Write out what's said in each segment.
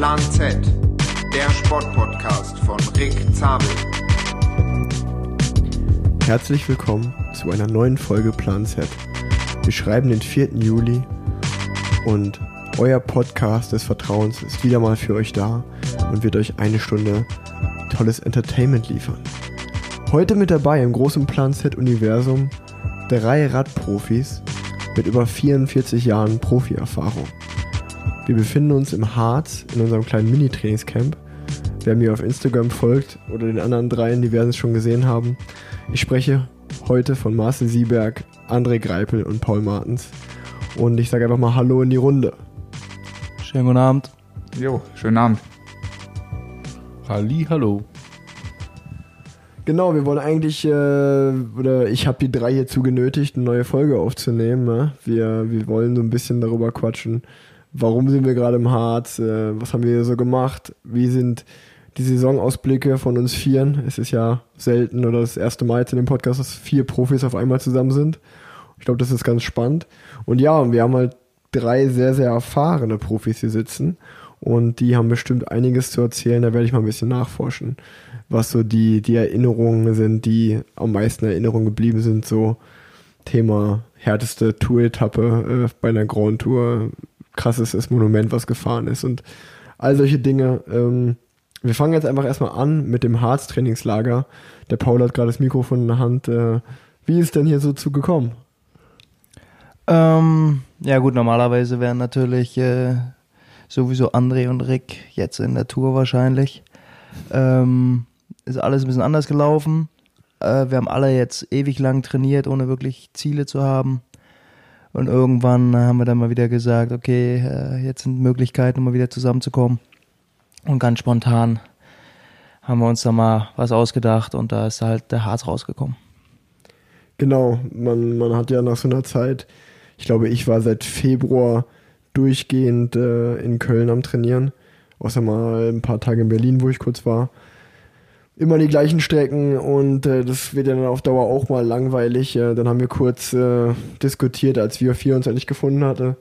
Plan Z, der Sportpodcast von Rick Zabel. Herzlich willkommen zu einer neuen Folge Plan Z. Wir schreiben den 4. Juli und euer Podcast des Vertrauens ist wieder mal für euch da und wird euch eine Stunde tolles Entertainment liefern. Heute mit dabei im großen Plan Z Universum drei Radprofis mit über 44 Jahren Profierfahrung. Wir befinden uns im Harz in unserem kleinen Mini-Trainingscamp. Wer mir auf Instagram folgt oder den anderen dreien, die werden es schon gesehen haben. Ich spreche heute von Marcel Sieberg, André Greipel und Paul Martens. Und ich sage einfach mal Hallo in die Runde. Schönen guten Abend. Jo, schönen Abend. Halli, hallo. Genau, wir wollen eigentlich, äh, oder ich habe die drei hierzu genötigt, eine neue Folge aufzunehmen. Ne? Wir, wir wollen so ein bisschen darüber quatschen, warum sind wir gerade im Harz, äh, was haben wir so gemacht, wie sind die Saisonausblicke von uns Vieren. Es ist ja selten oder das erste Mal jetzt in dem Podcast, dass vier Profis auf einmal zusammen sind. Ich glaube, das ist ganz spannend. Und ja, wir haben halt drei sehr, sehr erfahrene Profis hier sitzen und die haben bestimmt einiges zu erzählen. Da werde ich mal ein bisschen nachforschen, was so die, die Erinnerungen sind, die am meisten Erinnerungen geblieben sind. So Thema härteste Tour-Etappe äh, bei einer Grand Tour, krassestes Monument, was gefahren ist und all solche Dinge. Ähm, wir fangen jetzt einfach erstmal an mit dem Harz-Trainingslager. Der Paul hat gerade das Mikrofon in der Hand. Äh, wie ist denn hier so zugekommen? Ähm, ja gut, normalerweise wären natürlich äh, sowieso André und Rick jetzt in der Tour wahrscheinlich. Ähm, ist alles ein bisschen anders gelaufen. Äh, wir haben alle jetzt ewig lang trainiert, ohne wirklich Ziele zu haben. Und irgendwann haben wir dann mal wieder gesagt, okay, äh, jetzt sind Möglichkeiten, um mal wieder zusammenzukommen. Und ganz spontan haben wir uns da mal was ausgedacht und da ist halt der Harz rausgekommen. Genau, man, man hat ja nach so einer Zeit, ich glaube, ich war seit Februar durchgehend äh, in Köln am Trainieren, außer mal ein paar Tage in Berlin, wo ich kurz war. Immer die gleichen Strecken und äh, das wird ja dann auf Dauer auch mal langweilig. Äh, dann haben wir kurz äh, diskutiert, als wir vier uns endlich gefunden hatten.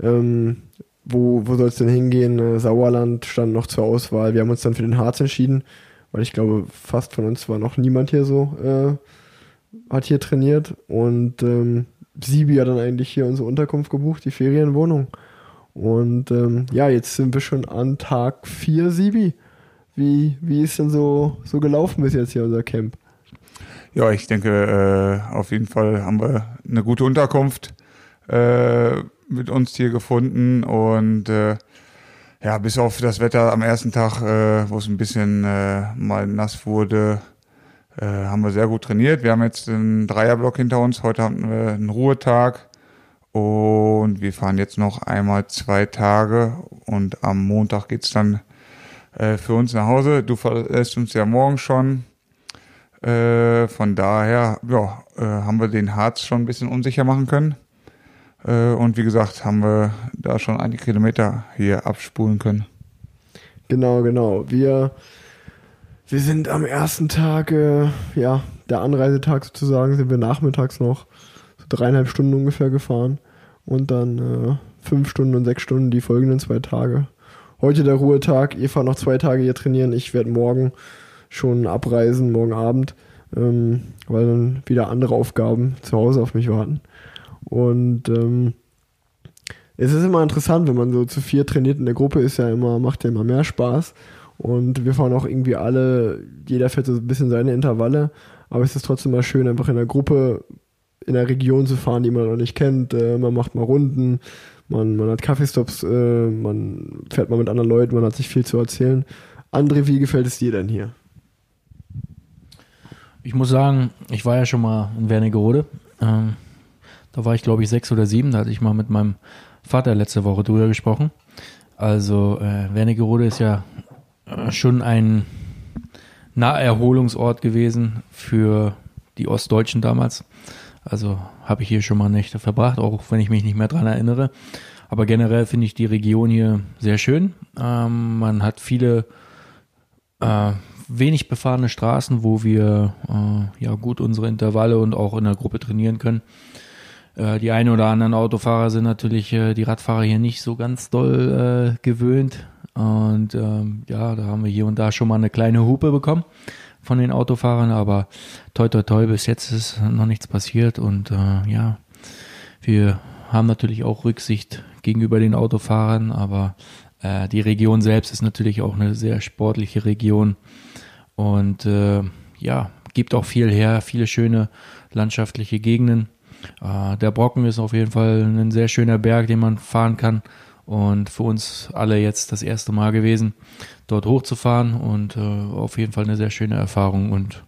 Ähm, wo, wo soll es denn hingehen? Äh, Sauerland stand noch zur Auswahl. Wir haben uns dann für den Harz entschieden, weil ich glaube, fast von uns war noch niemand hier so, äh, hat hier trainiert. Und ähm, Sibi hat dann eigentlich hier unsere Unterkunft gebucht, die Ferienwohnung. Und ähm, ja, jetzt sind wir schon an Tag 4, Sibi. Wie, wie ist denn so, so gelaufen bis jetzt hier unser Camp? Ja, ich denke, äh, auf jeden Fall haben wir eine gute Unterkunft äh, mit uns hier gefunden und äh, ja, bis auf das Wetter am ersten Tag, äh, wo es ein bisschen äh, mal nass wurde, äh, haben wir sehr gut trainiert. Wir haben jetzt einen Dreierblock hinter uns. Heute haben wir einen Ruhetag und wir fahren jetzt noch einmal zwei Tage und am Montag geht's dann äh, für uns nach Hause. Du verlässt uns ja morgen schon. Äh, von daher ja, äh, haben wir den Harz schon ein bisschen unsicher machen können. Äh, und wie gesagt, haben wir da schon einige Kilometer hier abspulen können. Genau, genau. Wir, wir sind am ersten Tag, ja, der Anreisetag sozusagen, sind wir nachmittags noch so dreieinhalb Stunden ungefähr gefahren und dann äh, fünf Stunden und sechs Stunden die folgenden zwei Tage. Heute der Ruhetag, fahrt noch zwei Tage hier trainieren, ich werde morgen schon abreisen, morgen Abend, ähm, weil dann wieder andere Aufgaben zu Hause auf mich warten. Und ähm, es ist immer interessant, wenn man so zu vier trainiert in der Gruppe ist ja immer, macht ja immer mehr Spaß. Und wir fahren auch irgendwie alle, jeder fährt so ein bisschen seine Intervalle, aber es ist trotzdem mal schön, einfach in der Gruppe in der Region zu fahren, die man noch nicht kennt. Äh, man macht mal Runden, man, man hat Kaffeestops, äh, man fährt mal mit anderen Leuten, man hat sich viel zu erzählen. André, wie gefällt es dir denn hier? Ich muss sagen, ich war ja schon mal in Wernigerode. Ähm, da war ich, glaube ich, sechs oder sieben. Da hatte ich mal mit meinem Vater letzte Woche drüber gesprochen. Also äh, Wernigerode ist ja äh, schon ein Naherholungsort gewesen für die Ostdeutschen damals. Also habe ich hier schon mal Nächte verbracht, auch wenn ich mich nicht mehr dran erinnere. Aber generell finde ich die Region hier sehr schön. Ähm, man hat viele äh, wenig befahrene Straßen, wo wir äh, ja gut unsere Intervalle und auch in der Gruppe trainieren können. Äh, die einen oder anderen Autofahrer sind natürlich äh, die Radfahrer hier nicht so ganz doll äh, gewöhnt Und ähm, ja, da haben wir hier und da schon mal eine kleine Hupe bekommen von den Autofahrern, aber toi toi toi, bis jetzt ist noch nichts passiert und äh, ja, wir haben natürlich auch Rücksicht gegenüber den Autofahrern, aber äh, die Region selbst ist natürlich auch eine sehr sportliche Region und äh, ja, gibt auch viel her, viele schöne landschaftliche Gegenden. Äh, der Brocken ist auf jeden Fall ein sehr schöner Berg, den man fahren kann und für uns alle jetzt das erste Mal gewesen, dort hochzufahren und äh, auf jeden Fall eine sehr schöne Erfahrung und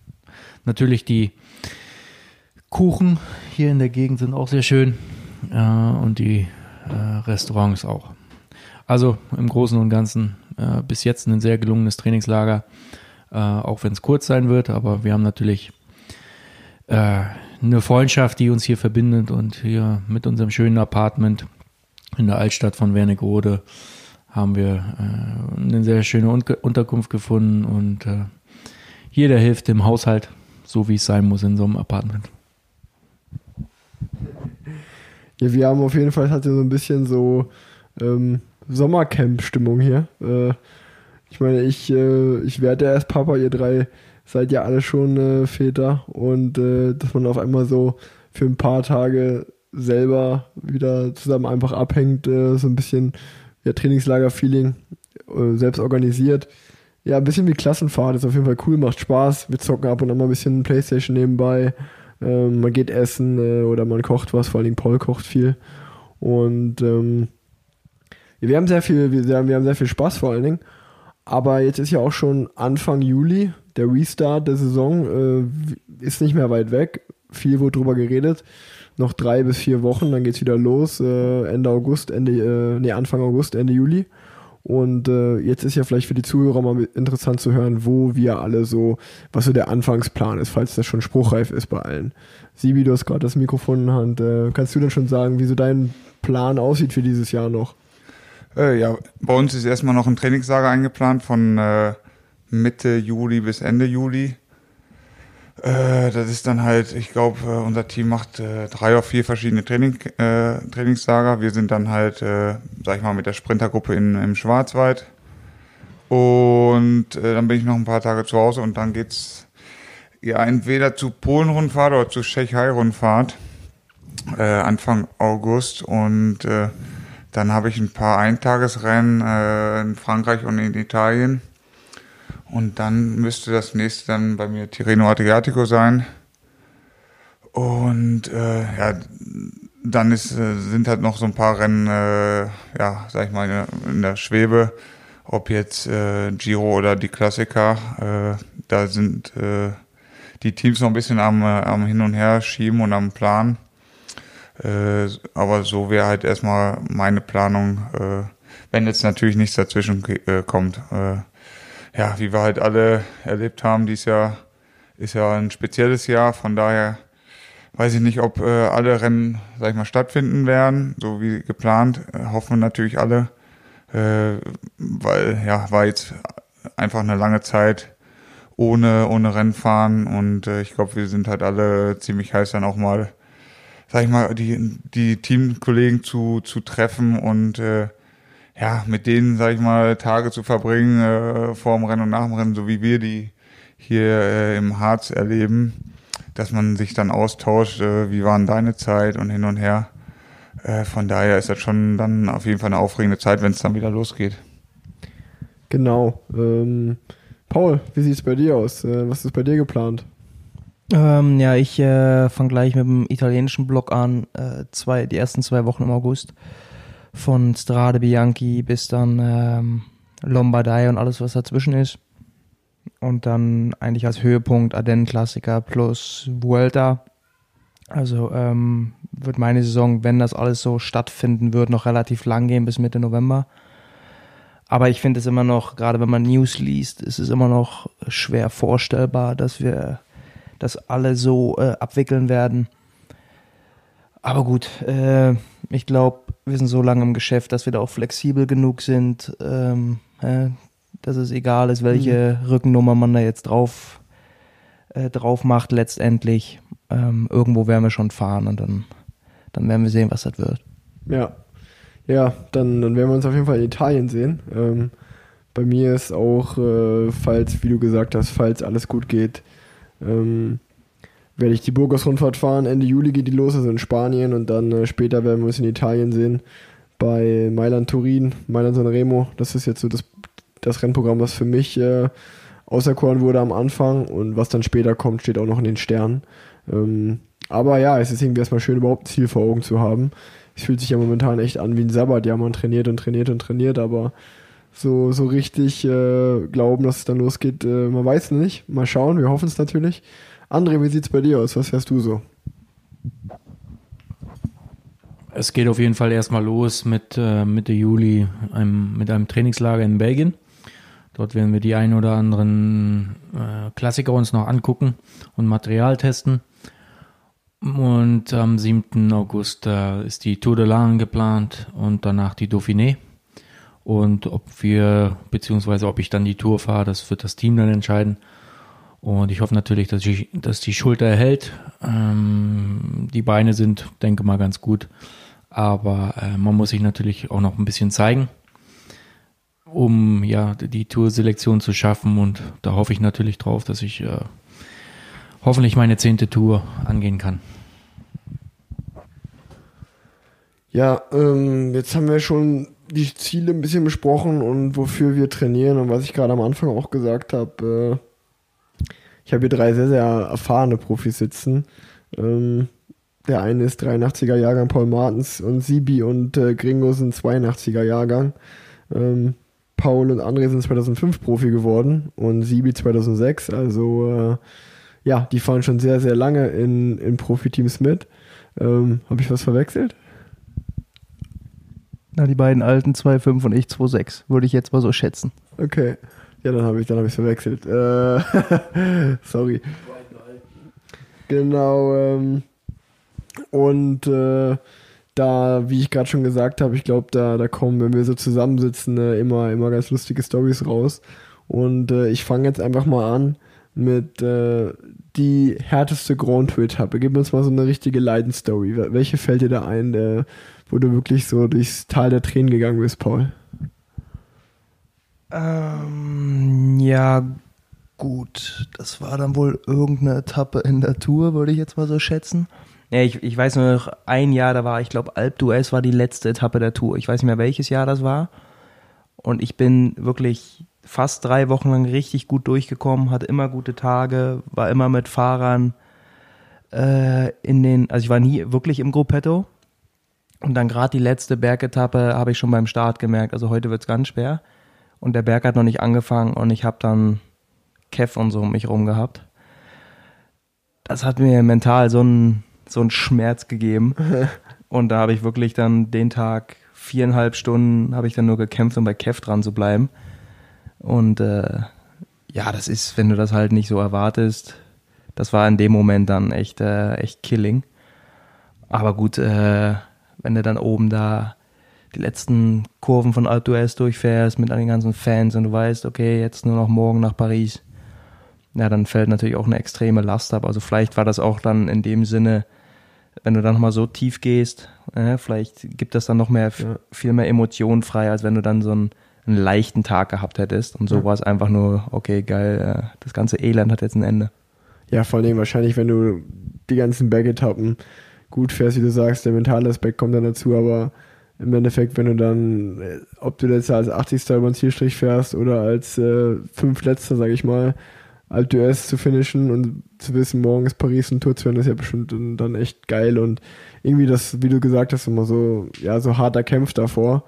natürlich die Kuchen hier in der Gegend sind auch sehr schön äh, und die äh, Restaurants auch. Also im Großen und Ganzen äh, bis jetzt ein sehr gelungenes Trainingslager, äh, auch wenn es kurz sein wird, aber wir haben natürlich äh, eine Freundschaft, die uns hier verbindet und hier mit unserem schönen Apartment in der Altstadt von Wernigerode haben wir äh, eine sehr schöne Unterkunft gefunden und jeder hilft dem Haushalt, so wie es sein muss in so einem Apartment. Ja, wir haben auf jeden Fall hatte so ein bisschen so ähm, Sommercamp-Stimmung hier. Äh, ich meine, ich, äh, ich werde ja erst Papa, ihr drei seid ja alle schon äh, Väter und äh, dass man auf einmal so für ein paar Tage selber wieder zusammen einfach abhängt, äh, so ein bisschen ja, Trainingslager-Feeling äh, selbst organisiert. Ja, ein bisschen wie Klassenfahrt, ist auf jeden Fall cool, macht Spaß. Wir zocken ab und an mal ein bisschen Playstation nebenbei. Ähm, man geht essen äh, oder man kocht was, vor allem Paul kocht viel. Und ähm, wir haben sehr viel, wir, wir haben sehr viel Spaß vor allen Dingen. Aber jetzt ist ja auch schon Anfang Juli, der Restart der Saison äh, ist nicht mehr weit weg. Viel wurde drüber geredet. Noch drei bis vier Wochen, dann geht's wieder los. Äh, Ende August, Ende, äh, nee, Anfang August, Ende Juli. Und äh, jetzt ist ja vielleicht für die Zuhörer mal interessant zu hören, wo wir alle so, was so der Anfangsplan ist, falls das schon spruchreif ist bei allen. Sibi, du hast gerade das Mikrofon in der Hand. Äh, kannst du denn schon sagen, wie so dein Plan aussieht für dieses Jahr noch? Äh, ja, bei uns ist erstmal noch ein Trainingslager eingeplant von äh, Mitte Juli bis Ende Juli. Äh, das ist dann halt, ich glaube, äh, unser Team macht äh, drei oder vier verschiedene Training, äh, Trainingslager. Wir sind dann halt, äh, sag ich mal, mit der Sprintergruppe in, im Schwarzwald. Und äh, dann bin ich noch ein paar Tage zu Hause und dann geht's ja entweder zu Polen-Rundfahrt oder zu Tschechei-Rundfahrt äh, Anfang August. Und äh, dann habe ich ein paar Eintagesrennen äh, in Frankreich und in Italien. Und dann müsste das nächste dann bei mir Tirreno Adriatico sein. Und äh, ja, dann ist, äh, sind halt noch so ein paar Rennen, äh, ja, sag ich mal, in der Schwebe. Ob jetzt äh, Giro oder die Klassiker, äh, da sind äh, die Teams noch ein bisschen am, äh, am Hin und Her schieben und am Plan. Äh, aber so wäre halt erstmal meine Planung, äh, wenn jetzt natürlich nichts dazwischen äh, kommt. Ja, wie wir halt alle erlebt haben, dieses Jahr ist ja ein spezielles Jahr, von daher weiß ich nicht, ob äh, alle Rennen, sag ich mal, stattfinden werden, so wie geplant, äh, hoffen wir natürlich alle, äh, weil ja, war jetzt einfach eine lange Zeit ohne, ohne Rennfahren. Und äh, ich glaube, wir sind halt alle ziemlich heiß dann auch mal, sag ich mal, die, die Teamkollegen zu, zu treffen. Und äh, ja, mit denen, sag ich mal, Tage zu verbringen, äh, vor dem Rennen und nach dem Rennen, so wie wir die hier äh, im Harz erleben, dass man sich dann austauscht, äh, wie waren deine Zeit und hin und her. Äh, von daher ist das schon dann auf jeden Fall eine aufregende Zeit, wenn es dann wieder losgeht. Genau. Ähm, Paul, wie sieht es bei dir aus? Äh, was ist bei dir geplant? Ähm, ja, ich äh, fange gleich mit dem italienischen Block an, äh, zwei, die ersten zwei Wochen im August von Strade Bianchi bis dann ähm, Lombardei und alles, was dazwischen ist. Und dann eigentlich als Höhepunkt Ardennen-Klassiker plus Vuelta. Also ähm, wird meine Saison, wenn das alles so stattfinden wird, noch relativ lang gehen bis Mitte November. Aber ich finde es immer noch, gerade wenn man News liest, ist es immer noch schwer vorstellbar, dass wir das alle so äh, abwickeln werden. Aber gut, äh, ich glaube, wir sind so lange im Geschäft, dass wir da auch flexibel genug sind, ähm, äh, dass es egal ist, welche mhm. Rückennummer man da jetzt drauf, äh, drauf macht letztendlich. Ähm, irgendwo werden wir schon fahren und dann, dann werden wir sehen, was das wird. Ja. Ja, dann, dann werden wir uns auf jeden Fall in Italien sehen. Ähm, bei mir ist auch, äh, falls, wie du gesagt hast, falls alles gut geht, ähm, werde ich die Burgos-Rundfahrt fahren. Ende Juli geht die los, also in Spanien und dann äh, später werden wir uns in Italien sehen bei Mailand Turin, Mailand Sanremo. Das ist jetzt so das, das Rennprogramm, was für mich äh, auserkoren wurde am Anfang und was dann später kommt, steht auch noch in den Sternen. Ähm, aber ja, es ist irgendwie erstmal schön, überhaupt ein Ziel vor Augen zu haben. Es fühlt sich ja momentan echt an wie ein Sabbat. Ja, man trainiert und trainiert und trainiert, aber so, so richtig äh, glauben, dass es dann losgeht, äh, man weiß nicht. Mal schauen, wir hoffen es natürlich. André, wie sieht's bei dir aus? Was fährst du so? Es geht auf jeden Fall erstmal los mit äh, Mitte Juli einem, mit einem Trainingslager in Belgien. Dort werden wir die ein oder anderen äh, Klassiker uns noch angucken und Material testen. Und am 7. August äh, ist die Tour de Lange geplant und danach die Dauphiné. Und ob wir, beziehungsweise ob ich dann die Tour fahre, das wird das Team dann entscheiden. Und ich hoffe natürlich, dass, ich, dass die Schulter erhält. Ähm, die Beine sind, denke mal, ganz gut. Aber äh, man muss sich natürlich auch noch ein bisschen zeigen, um ja die Tour-Selektion zu schaffen. Und da hoffe ich natürlich drauf, dass ich äh, hoffentlich meine zehnte Tour angehen kann. Ja, ähm, jetzt haben wir schon die Ziele ein bisschen besprochen und wofür wir trainieren und was ich gerade am Anfang auch gesagt habe. Äh, ich habe hier drei sehr, sehr erfahrene Profis sitzen. Ähm, der eine ist 83er Jahrgang Paul Martens und Sibi und äh, Gringo sind 82er Jahrgang. Ähm, Paul und André sind 2005 Profi geworden und Sibi 2006. Also äh, ja, die fahren schon sehr, sehr lange in, in Profiteams mit. Ähm, habe ich was verwechselt? Na, die beiden alten 2,5 und ich 2,6, würde ich jetzt mal so schätzen. Okay. Ja, dann habe ich ich verwechselt. Äh, sorry. Genau. Ähm, und äh, da, wie ich gerade schon gesagt habe, ich glaube, da, da kommen, wenn wir so zusammensitzen, äh, immer, immer ganz lustige Stories raus. Und äh, ich fange jetzt einfach mal an mit äh, die härteste Grand Tour-Etappe. Gib uns mal so eine richtige Leidensstory. Welche fällt dir da ein, äh, wo du wirklich so durchs Tal der Tränen gegangen bist, Paul? Ähm, ja, gut. Das war dann wohl irgendeine Etappe in der Tour, würde ich jetzt mal so schätzen. Ja, ich, ich weiß nur noch, ein Jahr, da war, ich glaube, Alp d'Huez war die letzte Etappe der Tour. Ich weiß nicht mehr, welches Jahr das war. Und ich bin wirklich fast drei Wochen lang richtig gut durchgekommen, hatte immer gute Tage, war immer mit Fahrern äh, in den, also ich war nie wirklich im Gruppetto. Und dann gerade die letzte Bergetappe habe ich schon beim Start gemerkt, also heute wird es ganz schwer. Und der Berg hat noch nicht angefangen und ich habe dann Kev und so um mich rum gehabt. Das hat mir mental so einen so einen Schmerz gegeben. und da habe ich wirklich dann den Tag viereinhalb Stunden habe ich dann nur gekämpft, um bei Kev dran zu bleiben. Und äh, ja, das ist, wenn du das halt nicht so erwartest, das war in dem Moment dann echt, äh, echt killing. Aber gut, äh, wenn du dann oben da die letzten Kurven von Alpe d'Huez durchfährst mit den ganzen Fans und du weißt, okay, jetzt nur noch morgen nach Paris, ja, dann fällt natürlich auch eine extreme Last ab. Also vielleicht war das auch dann in dem Sinne, wenn du dann nochmal so tief gehst, äh, vielleicht gibt das dann noch mehr, ja. viel mehr Emotionen frei, als wenn du dann so einen, einen leichten Tag gehabt hättest. Und so ja. war es einfach nur, okay, geil, äh, das ganze Elend hat jetzt ein Ende. Ja, vor allem wahrscheinlich, wenn du die ganzen Bergetappen gut fährst, wie du sagst, der mentale Aspekt kommt dann dazu, aber im Endeffekt, wenn du dann, äh, ob du jetzt als 80. über den Zielstrich fährst oder als äh, fünftletzter, sag ich mal, Alpe d'Huez zu finishen und zu wissen, morgen ist Paris und Tour zu werden, ist ja bestimmt dann echt geil und irgendwie das, wie du gesagt hast, immer so, ja, so hart erkämpft davor.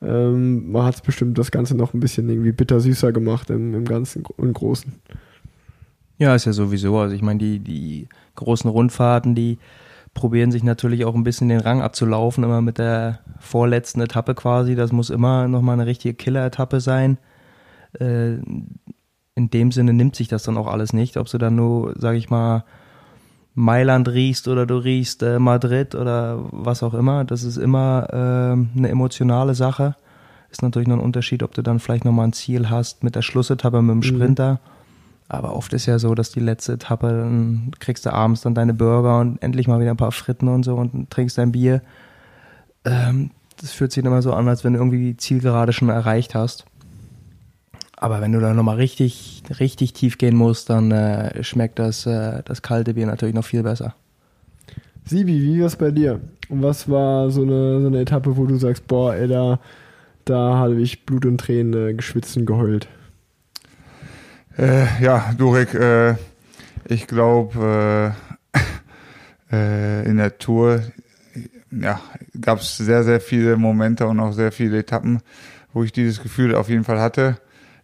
Ähm, man hat es bestimmt das Ganze noch ein bisschen irgendwie bitter süßer gemacht im, im Ganzen und Großen. Ja, ist ja sowieso. Also ich meine, die, die großen Rundfahrten, die probieren sich natürlich auch ein bisschen den Rang abzulaufen, immer mit der vorletzten Etappe quasi. Das muss immer nochmal eine richtige Killer-Etappe sein. Äh, in dem Sinne nimmt sich das dann auch alles nicht. Ob du dann nur, sag ich mal, Mailand riechst oder du riechst äh, Madrid oder was auch immer. Das ist immer äh, eine emotionale Sache. Ist natürlich noch ein Unterschied, ob du dann vielleicht nochmal ein Ziel hast mit der Schlussetappe mit dem mhm. Sprinter. Mhm. Aber oft ist ja so, dass die letzte Etappe, dann kriegst du abends dann deine Burger und endlich mal wieder ein paar Fritten und so und trinkst dein Bier. Ähm, das fühlt sich immer so an, als wenn du irgendwie die Zielgerade schon erreicht hast. Aber wenn du da nochmal richtig, richtig tief gehen musst, dann äh, schmeckt das, äh, das kalte Bier natürlich noch viel besser. Sibi, wie war es bei dir? Und was war so eine, so eine Etappe, wo du sagst, boah, ey, da, da habe ich Blut und Tränen äh, geschwitzt und geheult? Äh, ja, Durek, äh, ich glaube, äh, äh, in der Tour ja, gab es sehr, sehr viele Momente und auch sehr viele Etappen, wo ich dieses Gefühl auf jeden Fall hatte.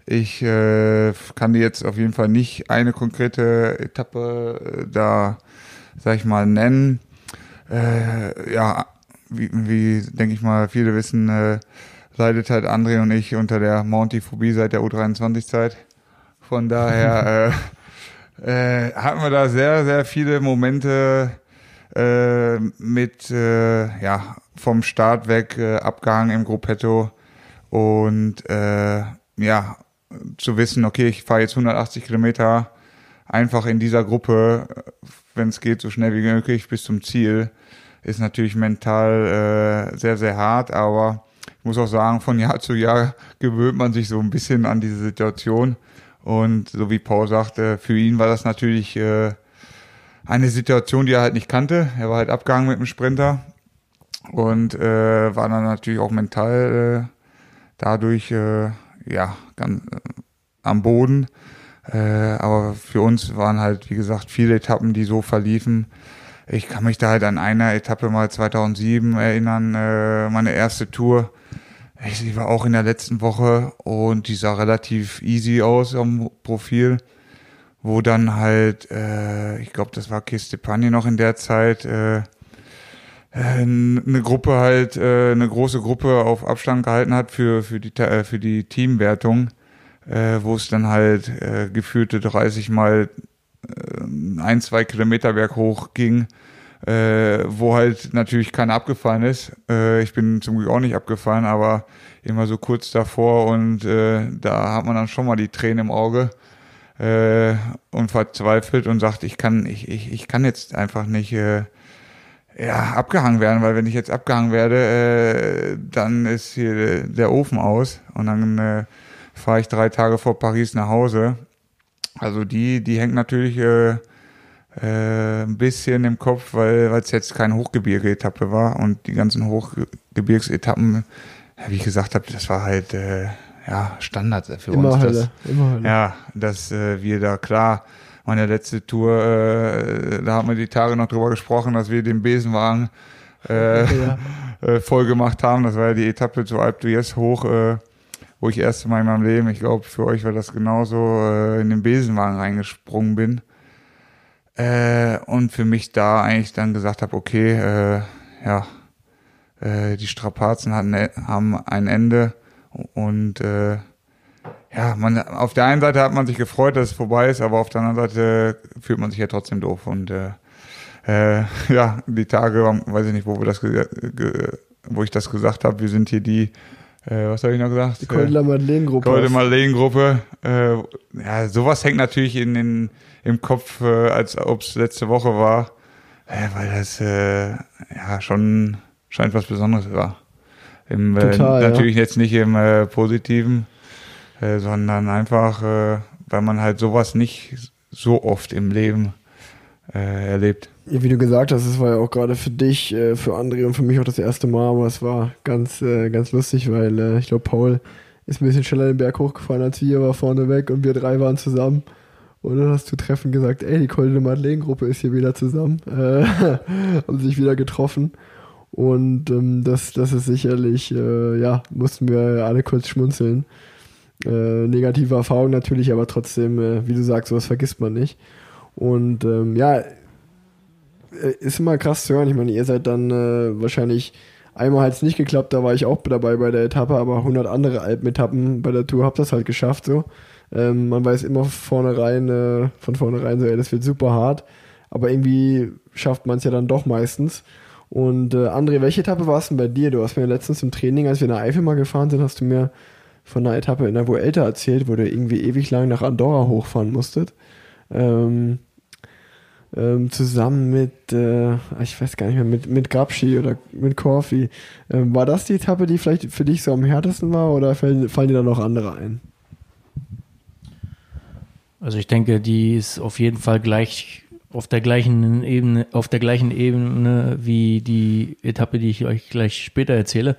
Ich äh, kann dir jetzt auf jeden Fall nicht eine konkrete Etappe äh, da, sag ich mal, nennen. Ja, wie, wie denke ich mal, viele wissen, leidet halt André und ich unter der Mounty-Phobie seit der U23-Zeit. Von daher äh, äh, hatten wir da sehr, sehr viele Momente äh, mit, äh, ja, vom Start weg äh, abgehangen im Gruppetto und äh, ja, zu wissen, okay, ich fahre jetzt 180 Kilometer einfach in dieser Gruppe, wenn es geht, so schnell wie möglich bis zum Ziel, ist natürlich mental äh, sehr, sehr hart, aber ich muss auch sagen, von Jahr zu Jahr gewöhnt man sich so ein bisschen an diese Situation. Und so wie Paul sagte, für ihn war das natürlich äh, eine Situation, die er halt nicht kannte. Er war halt abgegangen mit dem Sprinter und äh, war dann natürlich auch mental äh, dadurch äh, ja ganz äh, am Boden. Äh, aber für uns waren halt, wie gesagt, viele Etappen, die so verliefen. Ich kann mich da halt an einer Etappe mal 2007 erinnern, äh, meine erste Tour Sie war auch in der letzten Woche und die sah relativ easy aus am Profil, wo dann halt, äh, ich glaube, das war Kiste Panje noch in der Zeit, äh, eine Gruppe halt, äh, eine große Gruppe auf Abstand gehalten hat für, für, die, äh, für die Teamwertung, äh, wo es dann halt äh, gefühlte 30 mal äh, ein, zwei Kilometer berghoch ging äh, wo halt natürlich keiner abgefallen ist. Äh, ich bin zum Glück auch nicht abgefallen, aber immer so kurz davor und äh, da hat man dann schon mal die Tränen im Auge äh, und verzweifelt und sagt, ich kann, ich, ich, ich kann jetzt einfach nicht äh, ja, abgehangen werden, weil wenn ich jetzt abgehangen werde, äh, dann ist hier der Ofen aus und dann äh, fahre ich drei Tage vor Paris nach Hause. Also die, die hängt natürlich äh, äh, ein bisschen im Kopf, weil es jetzt keine Hochgebirge-Etappe war und die ganzen Hochgebirgsetappen, wie ich gesagt habe, das war halt äh, ja Standard für immer uns. Hölle, dass, immer Hölle. Ja, dass äh, wir da klar, meine letzte Tour, äh, da haben wir die Tage noch drüber gesprochen, dass wir den Besenwagen äh, Ja. äh, voll gemacht haben. Das war ja die Etappe zu Alp d'Huez hoch, äh, wo ich erst Mal in meinem Leben, ich glaube, für euch war das genauso, äh, in den Besenwagen reingesprungen bin. Äh, und für mich da eigentlich dann gesagt habe, okay, äh, ja, äh, die Strapazen hatten, haben ein Ende und äh, ja, man, auf der einen Seite hat man sich gefreut, dass es vorbei ist, aber auf der anderen Seite fühlt man sich ja trotzdem doof und äh, äh, ja, die Tage, weiß ich nicht, wo wir das, wo ich das gesagt habe, wir sind hier die, äh, was habe ich noch gesagt? Die Keudeler Madeleine-Gruppe. Golde Marleen-Gruppe. Äh, ja, sowas hängt natürlich in den, im Kopf, äh, als ob es letzte Woche war, äh, weil das äh, ja schon scheint was Besonderes war. Im, äh, Total, ja. natürlich jetzt nicht im äh, Positiven, äh, sondern einfach, weil man halt sowas nicht so oft im Leben erlebt. Ja, wie du gesagt hast, es war ja auch gerade für dich, für André und für mich auch das erste Mal, aber es war ganz, ganz lustig, weil ich glaube, Paul ist ein bisschen schneller den Berg hochgefahren als wir, war vorne weg und wir drei waren zusammen. Und dann hast du treffend gesagt, ey, die Goldene Madeleine-Gruppe ist hier wieder zusammen, äh, haben sich wieder getroffen. Und ähm, das, das ist sicherlich, äh, ja, mussten wir alle kurz schmunzeln. Äh, negative Erfahrung natürlich, aber trotzdem, äh, wie du sagst, sowas vergisst man nicht. Und ähm, ja, äh, ist immer krass zu hören. Ich meine, ihr seid dann äh, wahrscheinlich einmal hat es nicht geklappt, da war ich auch dabei bei der Etappe, aber 100 andere Alpenetappen bei der Tour habt das halt geschafft so. Ähm, man weiß immer vornherein, äh, von vornherein so, ey, das wird super hart, aber irgendwie schafft man es ja dann doch meistens. Und äh, André, welche Etappe war es denn bei dir? Du hast mir letztens im Training, als wir in der Eifel mal gefahren sind, hast du mir von einer Etappe in der Vuelta erzählt, wo du irgendwie ewig lang nach Andorra hochfahren musstet. Ähm, ähm, zusammen mit, äh, ich weiß gar nicht mehr, mit, mit Grabschi oder mit Corfi. Ähm, war das die Etappe, die vielleicht für dich so am härtesten war oder fallen, fallen dir da noch andere ein? Also ich denke, die ist auf jeden Fall gleich auf der gleichen Ebene, auf der gleichen Ebene wie die Etappe, die ich euch gleich später erzähle.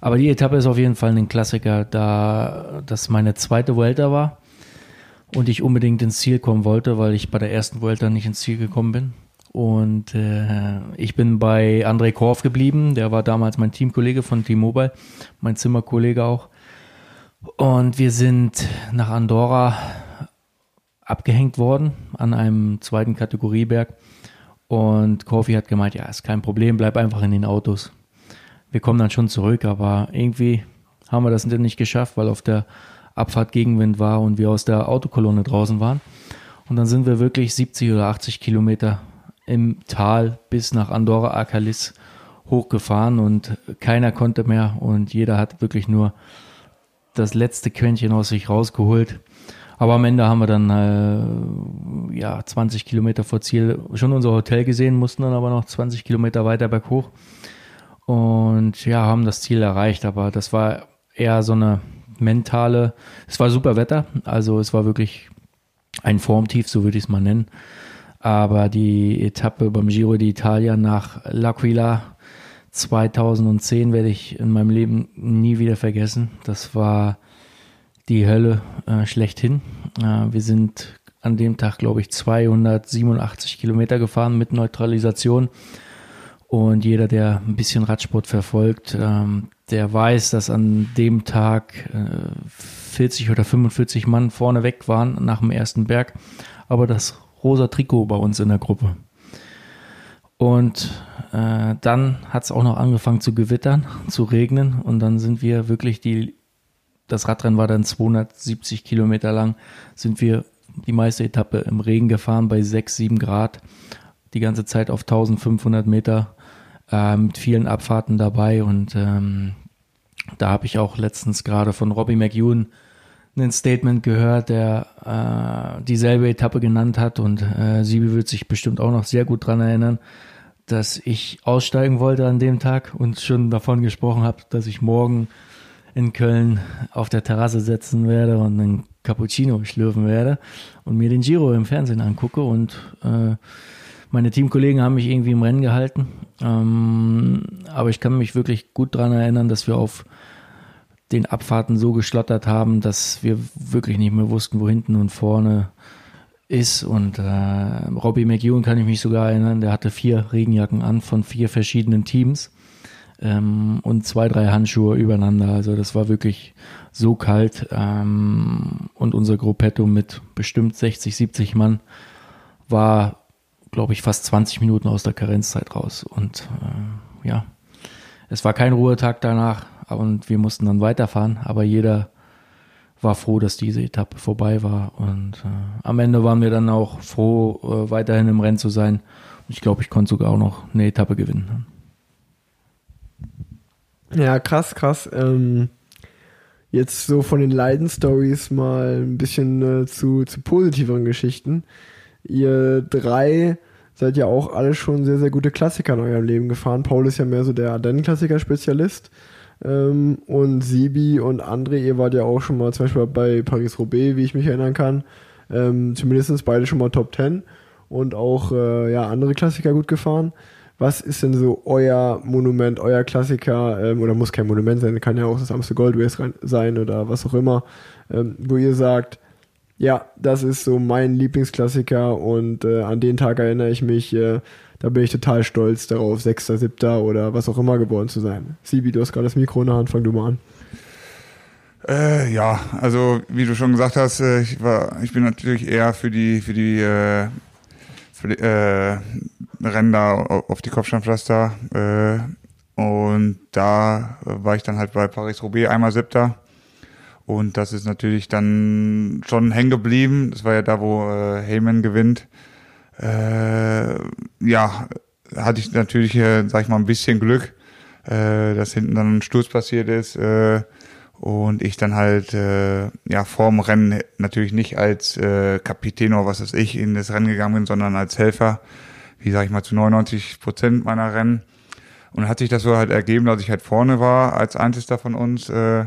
Aber die Etappe ist auf jeden Fall ein Klassiker, da das meine zweite Vuelta war und ich unbedingt ins Ziel kommen wollte, weil ich bei der ersten Vuelta nicht ins Ziel gekommen bin. Und äh, ich bin bei André Korf geblieben, der war damals mein Teamkollege von T-Mobile, mein Zimmerkollege auch. Und wir sind nach Andorra abgehängt worden an einem zweiten Kategorieberg. Und Kofi hat gemeint, ja, ist kein Problem, bleib einfach in den Autos. Wir kommen dann schon zurück, aber irgendwie haben wir das nicht geschafft, weil auf der Abfahrt Gegenwind war und wir aus der Autokolonne draußen waren. Und dann sind wir wirklich 70 oder 80 Kilometer im Tal bis nach Andorra Akalis hochgefahren und keiner konnte mehr und jeder hat wirklich nur das letzte Quäntchen aus sich rausgeholt. Aber am Ende haben wir dann äh, ja 20 Kilometer vor Ziel schon unser Hotel gesehen, mussten dann aber noch 20 Kilometer weiter berghoch und ja haben das Ziel erreicht. Aber das war eher so eine mentale. Es war super Wetter, also es war wirklich ein Formtief, so würde ich es mal nennen. Aber die Etappe beim Giro d'Italia nach L'Aquila 2010 werde ich in meinem Leben nie wieder vergessen. Das war die Hölle äh, schlechthin. Äh, wir sind an dem Tag, glaube ich, 287 Kilometer gefahren mit Neutralisation. Und jeder, der ein bisschen Radsport verfolgt, ähm, der weiß, dass an dem Tag äh, 40 oder 45 Mann vorne weg waren nach dem ersten Berg. Aber das rosa Trikot bei uns in der Gruppe. Und äh, dann hat es auch noch angefangen zu gewittern, zu regnen und dann sind wir wirklich die das Radrennen war dann 270 Kilometer lang, sind wir die meiste Etappe im Regen gefahren bei 6, 7 Grad, die ganze Zeit auf 1500 Meter äh, mit vielen Abfahrten dabei. Und ähm, da habe ich auch letztens gerade von Robbie McEwen ein Statement gehört, der äh, dieselbe Etappe genannt hat. Und äh, Sibi wird sich bestimmt auch noch sehr gut dran erinnern, dass ich aussteigen wollte an dem Tag und schon davon gesprochen habe, dass ich morgen in Köln auf der Terrasse setzen werde und einen Cappuccino schlürfen werde und mir den Giro im Fernsehen angucke und äh, meine Teamkollegen haben mich irgendwie im Rennen gehalten. Ähm, aber ich kann mich wirklich gut daran erinnern, dass wir auf den Abfahrten so geschlottert haben, dass wir wirklich nicht mehr wussten, wo hinten und vorne ist. Und äh, Robbie McEwen kann ich mich sogar erinnern, der hatte vier Regenjacken an von vier verschiedenen Teams ähm, und zwei, drei Handschuhe übereinander. Also das war wirklich so kalt. Ähm, und unser Gruppetto mit bestimmt 60, 70 Mann war, glaube ich, fast 20 Minuten aus der Karenzzeit raus. Und äh, ja, es war kein Ruhetag danach und wir mussten dann weiterfahren, aber jeder war froh, dass diese Etappe vorbei war. Und äh, am Ende waren wir dann auch froh, äh, weiterhin im Rennen zu sein. Ich glaube, ich konnte sogar auch noch eine Etappe gewinnen. Ja, krass, krass. Ähm, jetzt so von den Leiden-Stories mal ein bisschen äh, zu, zu positiveren Geschichten. Ihr drei seid ja auch alle schon sehr, sehr gute Klassiker in eurem Leben gefahren. Paul ist ja mehr so der Ardennen-Klassiker-Spezialist. Ähm, und Sibi und André, ihr wart ja auch schon mal zum Beispiel bei Paris-Roubaix, wie ich mich erinnern kann. Ähm, zumindest beide schon mal Top 10 und auch äh, ja, andere Klassiker gut gefahren. Was ist denn so euer Monument, euer Klassiker, ähm, oder muss kein Monument sein, kann ja auch das Amstel Gold Race sein oder was auch immer, ähm, wo ihr sagt, ja, das ist so mein Lieblingsklassiker und äh, an den Tag erinnere ich mich, äh, da bin ich total stolz darauf, Sechster, Siebter oder was auch immer geworden zu sein. Sibi, du hast gerade das Mikro in der Hand, fang du mal an. Äh, ja, also wie du schon gesagt hast, äh, ich war, ich bin natürlich eher für die für die äh, für die, äh, Rennen da auf die Kopfsteinpflaster. Äh, und da war ich dann halt bei Paris-Roubaix einmal Siebter. Und das ist natürlich dann schon hängen geblieben. Das war ja da, wo äh, Heyman gewinnt. Äh, ja, hatte ich natürlich, äh, sag ich mal, ein bisschen Glück, äh, dass hinten dann ein Sturz passiert ist. Äh, und ich dann halt äh, ja vorm Rennen natürlich nicht als äh, Kapitän oder was weiß ich in das Rennen gegangen bin, sondern als Helfer wie sage ich mal, zu 99 Prozent meiner Rennen. Und hat sich das so halt ergeben, dass ich halt vorne war als Einziger von uns. Äh,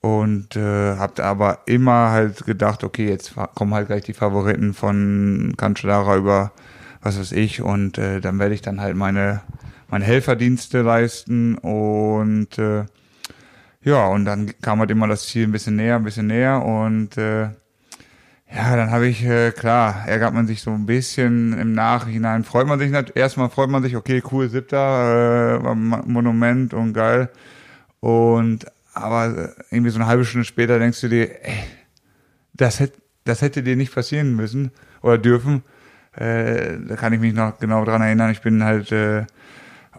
und äh, habe aber immer halt gedacht, okay, jetzt kommen halt gleich die Favoriten von Cancellara über was weiß ich und äh, dann werde ich dann halt meine meine Helferdienste leisten und äh, ja und dann kam halt immer das Ziel ein bisschen näher, ein bisschen näher und äh, ja, dann habe ich, äh, klar, ärgert man sich so ein bisschen im Nachhinein. Freut man sich nicht, erstmal freut man sich, okay, cool, siebter, äh, Monument und geil. Und aber irgendwie so eine halbe Stunde später denkst du dir, ey, das hätte, das hätte dir nicht passieren müssen oder dürfen. Äh, da kann ich mich noch genau dran erinnern. Ich bin halt äh,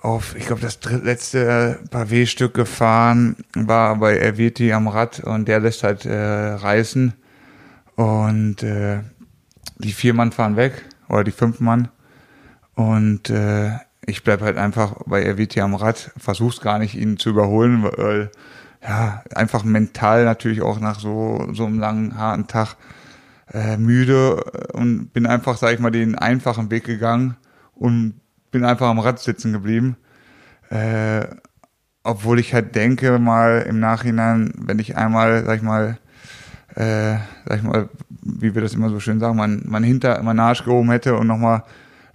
auf, ich glaube, das letzte Pavé-Stück gefahren, war bei Erviti am Rad und der lässt halt äh, reißen. Und äh, die vier Mann fahren weg oder die fünf Mann. Und äh, ich bleib halt einfach bei Erviti am Rad, versuch's gar nicht, ihn zu überholen, weil ja, einfach mental natürlich auch nach so, so einem langen, harten Tag äh, müde und bin einfach, sag ich mal, den einfachen Weg gegangen und bin einfach am Rad sitzen geblieben. Äh, obwohl ich halt denke mal im Nachhinein, wenn ich einmal, sag ich mal, äh, sag ich mal, wie wir das immer so schön sagen, man, man hinter, man Arsch gehoben hätte und nochmal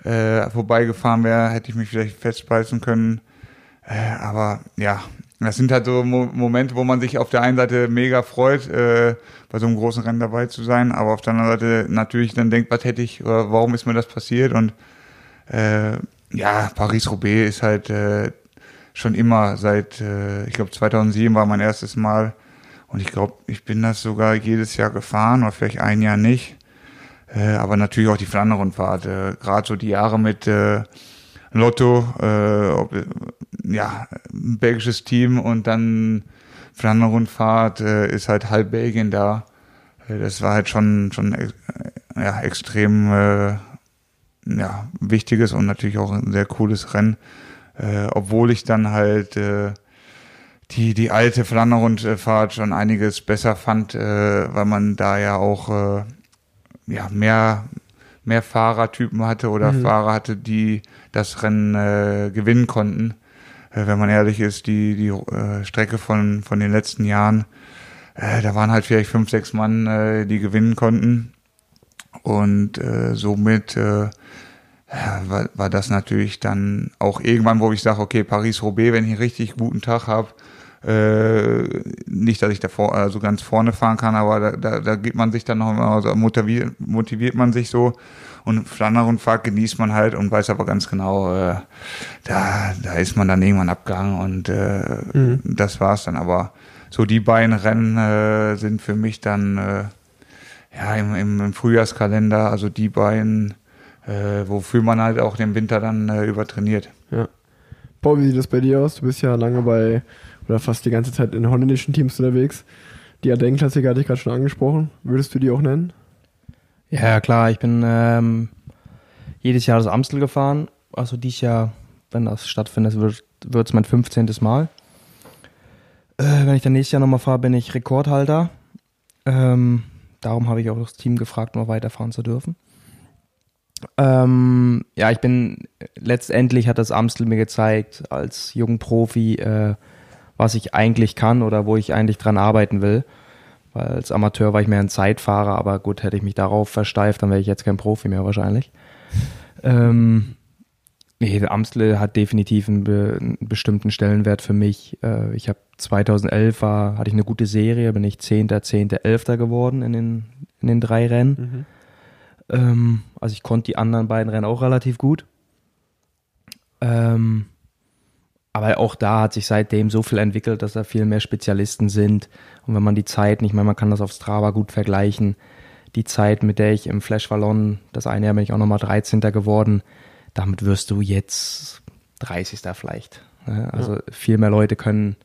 äh, vorbeigefahren wäre, hätte ich mich vielleicht festbeißen können. Äh, aber ja, das sind halt so Mo Momente, wo man sich auf der einen Seite mega freut, äh, bei so einem großen Rennen dabei zu sein, aber auf der anderen Seite natürlich dann denkt, was hätte ich, oder warum ist mir das passiert? Und äh, ja, Paris-Roubaix ist halt äh, schon immer seit, äh, ich glaube 2007 war mein erstes Mal und ich glaube, ich bin das sogar jedes Jahr gefahren oder vielleicht ein Jahr nicht. Äh, aber natürlich auch die Flandern-Rundfahrt. Äh, Gerade so die Jahre mit äh, Lotto, äh, ob, ja, ein belgisches Team und dann Flandern-Rundfahrt äh, ist halt halb Belgien da. Äh, das war halt schon, schon äh, ja, extrem äh, ja, wichtiges und natürlich auch ein sehr cooles Rennen. Äh, obwohl ich dann halt äh, die, die alte Flandern-Rundfahrt schon einiges besser fand, äh, weil man da ja auch äh, ja, mehr, mehr Fahrertypen hatte oder mhm. Fahrer hatte, die das Rennen äh, gewinnen konnten. Äh, wenn man ehrlich ist, die, die äh, Strecke von, von den letzten Jahren, äh, da waren halt vielleicht fünf, sechs Mann, äh, die gewinnen konnten. Und äh, somit äh, war, war das natürlich dann auch irgendwann, wo ich sage, okay, Paris-Roubaix, wenn ich einen richtig guten Tag habe, äh, nicht, dass ich da vor, also ganz vorne fahren kann, aber da, da, da gibt man sich dann noch immer, also motiviert, motiviert man sich so. Und Flandern-Rundfahrt genießt man halt und weiß aber ganz genau, äh, da, da ist man dann irgendwann abgegangen und äh, mhm. das war's dann. Aber so die beiden Rennen äh, sind für mich dann äh, ja im, im, im Frühjahrskalender, also die beiden, äh, wofür man halt auch den Winter dann äh, übertrainiert. Ja. Paul, wie sieht das bei dir aus? Du bist ja lange bei oder fast die ganze Zeit in holländischen Teams unterwegs. Die Aden-Klassiker hatte ich gerade schon angesprochen. Würdest du die auch nennen? Ja, klar. Ich bin ähm, jedes Jahr das Amstel gefahren. Also dieses Jahr, wenn das stattfindet, wird es mein 15. Mal. Äh, wenn ich dann nächstes Jahr nochmal fahre, bin ich Rekordhalter. Ähm, darum habe ich auch das Team gefragt, um weiterfahren zu dürfen. Ähm, ja, ich bin letztendlich hat das Amstel mir gezeigt, als junger Profi, äh, was ich eigentlich kann oder wo ich eigentlich dran arbeiten will. Weil als Amateur war ich mehr ein Zeitfahrer, aber gut, hätte ich mich darauf versteift, dann wäre ich jetzt kein Profi mehr wahrscheinlich. Ähm, nee, der Amstel hat definitiv einen, be einen, bestimmten Stellenwert für mich. Äh, ich habe 2011 war, hatte ich eine gute Serie, bin ich 10., 10., 11. geworden in den, in den drei Rennen. Mhm. Ähm, also ich konnte die anderen beiden Rennen auch relativ gut. Ähm, aber auch da hat sich seitdem so viel entwickelt, dass da viel mehr Spezialisten sind. Und wenn man die Zeit, nicht mehr, man kann das auf Strava gut vergleichen, die Zeit, mit der ich im Flash Wallon, das eine Jahr bin ich auch nochmal 13. geworden, damit wirst du jetzt 30. vielleicht. Also ja. viel mehr Leute können,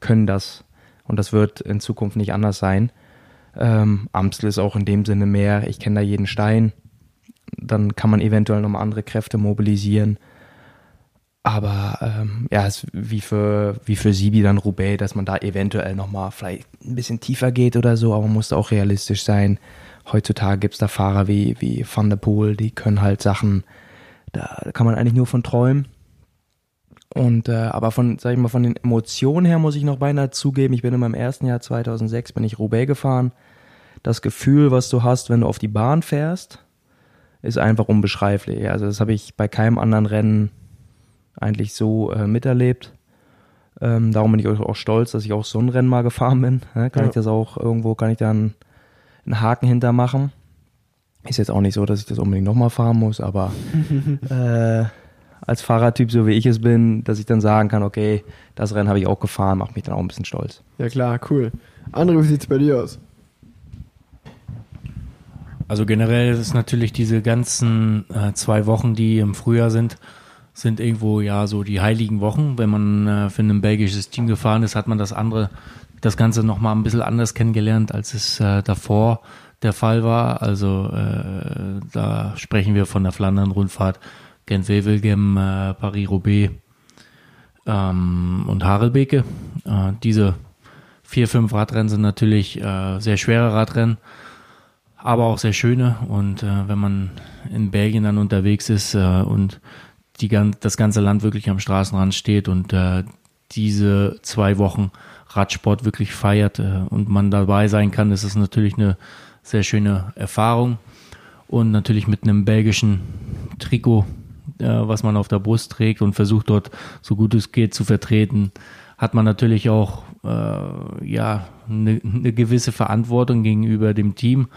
können das. Und das wird in Zukunft nicht anders sein. Ähm, Amstel ist auch in dem Sinne mehr, ich kenne da jeden Stein. Dann kann man eventuell nochmal andere Kräfte mobilisieren. Aber ähm, ja, es wie für, wie für Sibi dann Roubaix, dass man da eventuell nochmal vielleicht ein bisschen tiefer geht oder so, aber man muss auch realistisch sein. Heutzutage gibt es da Fahrer wie, wie Van der Poel, die können halt Sachen, da kann man eigentlich nur von träumen. Und äh, aber von, sag ich mal, von den Emotionen her muss ich noch beinahe zugeben, ich bin in meinem ersten Jahr 2006 bin ich Roubaix gefahren. Das Gefühl, was du hast, wenn du auf die Bahn fährst, ist einfach unbeschreiblich. Also das habe ich bei keinem anderen Rennen eigentlich so äh, miterlebt. Ähm, darum bin ich auch stolz, dass ich auch so ein Rennen mal gefahren bin. Ja, kann Ja. ich das auch irgendwo, kann ich da einen, einen Haken hintermachen. Ist jetzt auch nicht so, dass ich das unbedingt nochmal fahren muss, aber äh, als Fahrertyp, so wie ich es bin, dass ich dann sagen kann, okay, das Rennen habe ich auch gefahren, macht mich dann auch ein bisschen stolz. Ja klar, cool. André, wie sieht's bei dir aus? Also generell ist natürlich diese ganzen äh, zwei Wochen, die im Frühjahr sind, sind irgendwo ja so die heiligen Wochen. Wenn man äh, für ein belgisches Team gefahren ist, hat man das andere, das Ganze nochmal ein bisschen anders kennengelernt, als es äh, davor der Fall war. Also äh, da sprechen wir von der Flandern-Rundfahrt, Gent-Wevelgem, äh, Paris-Roubaix ähm, und Harelbeke. Äh, diese vier, fünf Radrennen sind natürlich äh, sehr schwere Radrennen aber auch sehr schöne. Und äh, wenn man in Belgien dann unterwegs ist äh, und die, das ganze Land wirklich am Straßenrand steht und äh, diese zwei Wochen Radsport wirklich feiert äh, und man dabei sein kann, ist es natürlich eine sehr schöne Erfahrung. Und natürlich mit einem belgischen Trikot, äh, was man auf der Brust trägt und versucht dort so gut es geht zu vertreten, hat man natürlich auch äh, ja eine ne gewisse Verantwortung gegenüber dem Team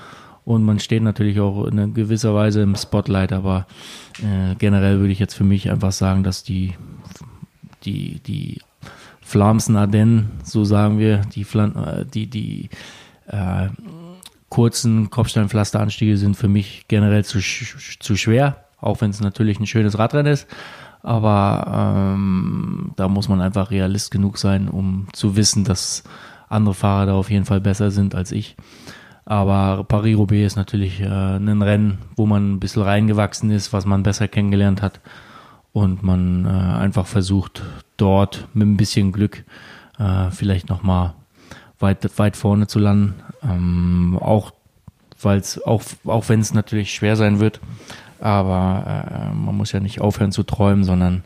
und man steht natürlich auch in gewisser Weise im Spotlight, aber äh, generell würde ich jetzt für mich einfach sagen, dass die die die Flamsen Ardennen, so sagen wir, die Flan äh, die die äh, kurzen Kopfsteinpflasteranstiege sind für mich generell zu, sch zu schwer, auch wenn es natürlich ein schönes Radrennen ist. Aber ähm, da muss man einfach realist genug sein, um zu wissen, dass andere Fahrer da auf jeden Fall besser sind als ich. Aber Paris-Roubaix ist natürlich äh, ein Rennen, wo man ein bisschen reingewachsen ist, was man besser kennengelernt hat. Und man äh, einfach versucht, dort mit ein bisschen Glück äh, vielleicht nochmal weit, weit vorne zu landen. Ähm, auch auch, auch wenn es natürlich schwer sein wird, aber äh, man muss ja nicht aufhören zu träumen, sondern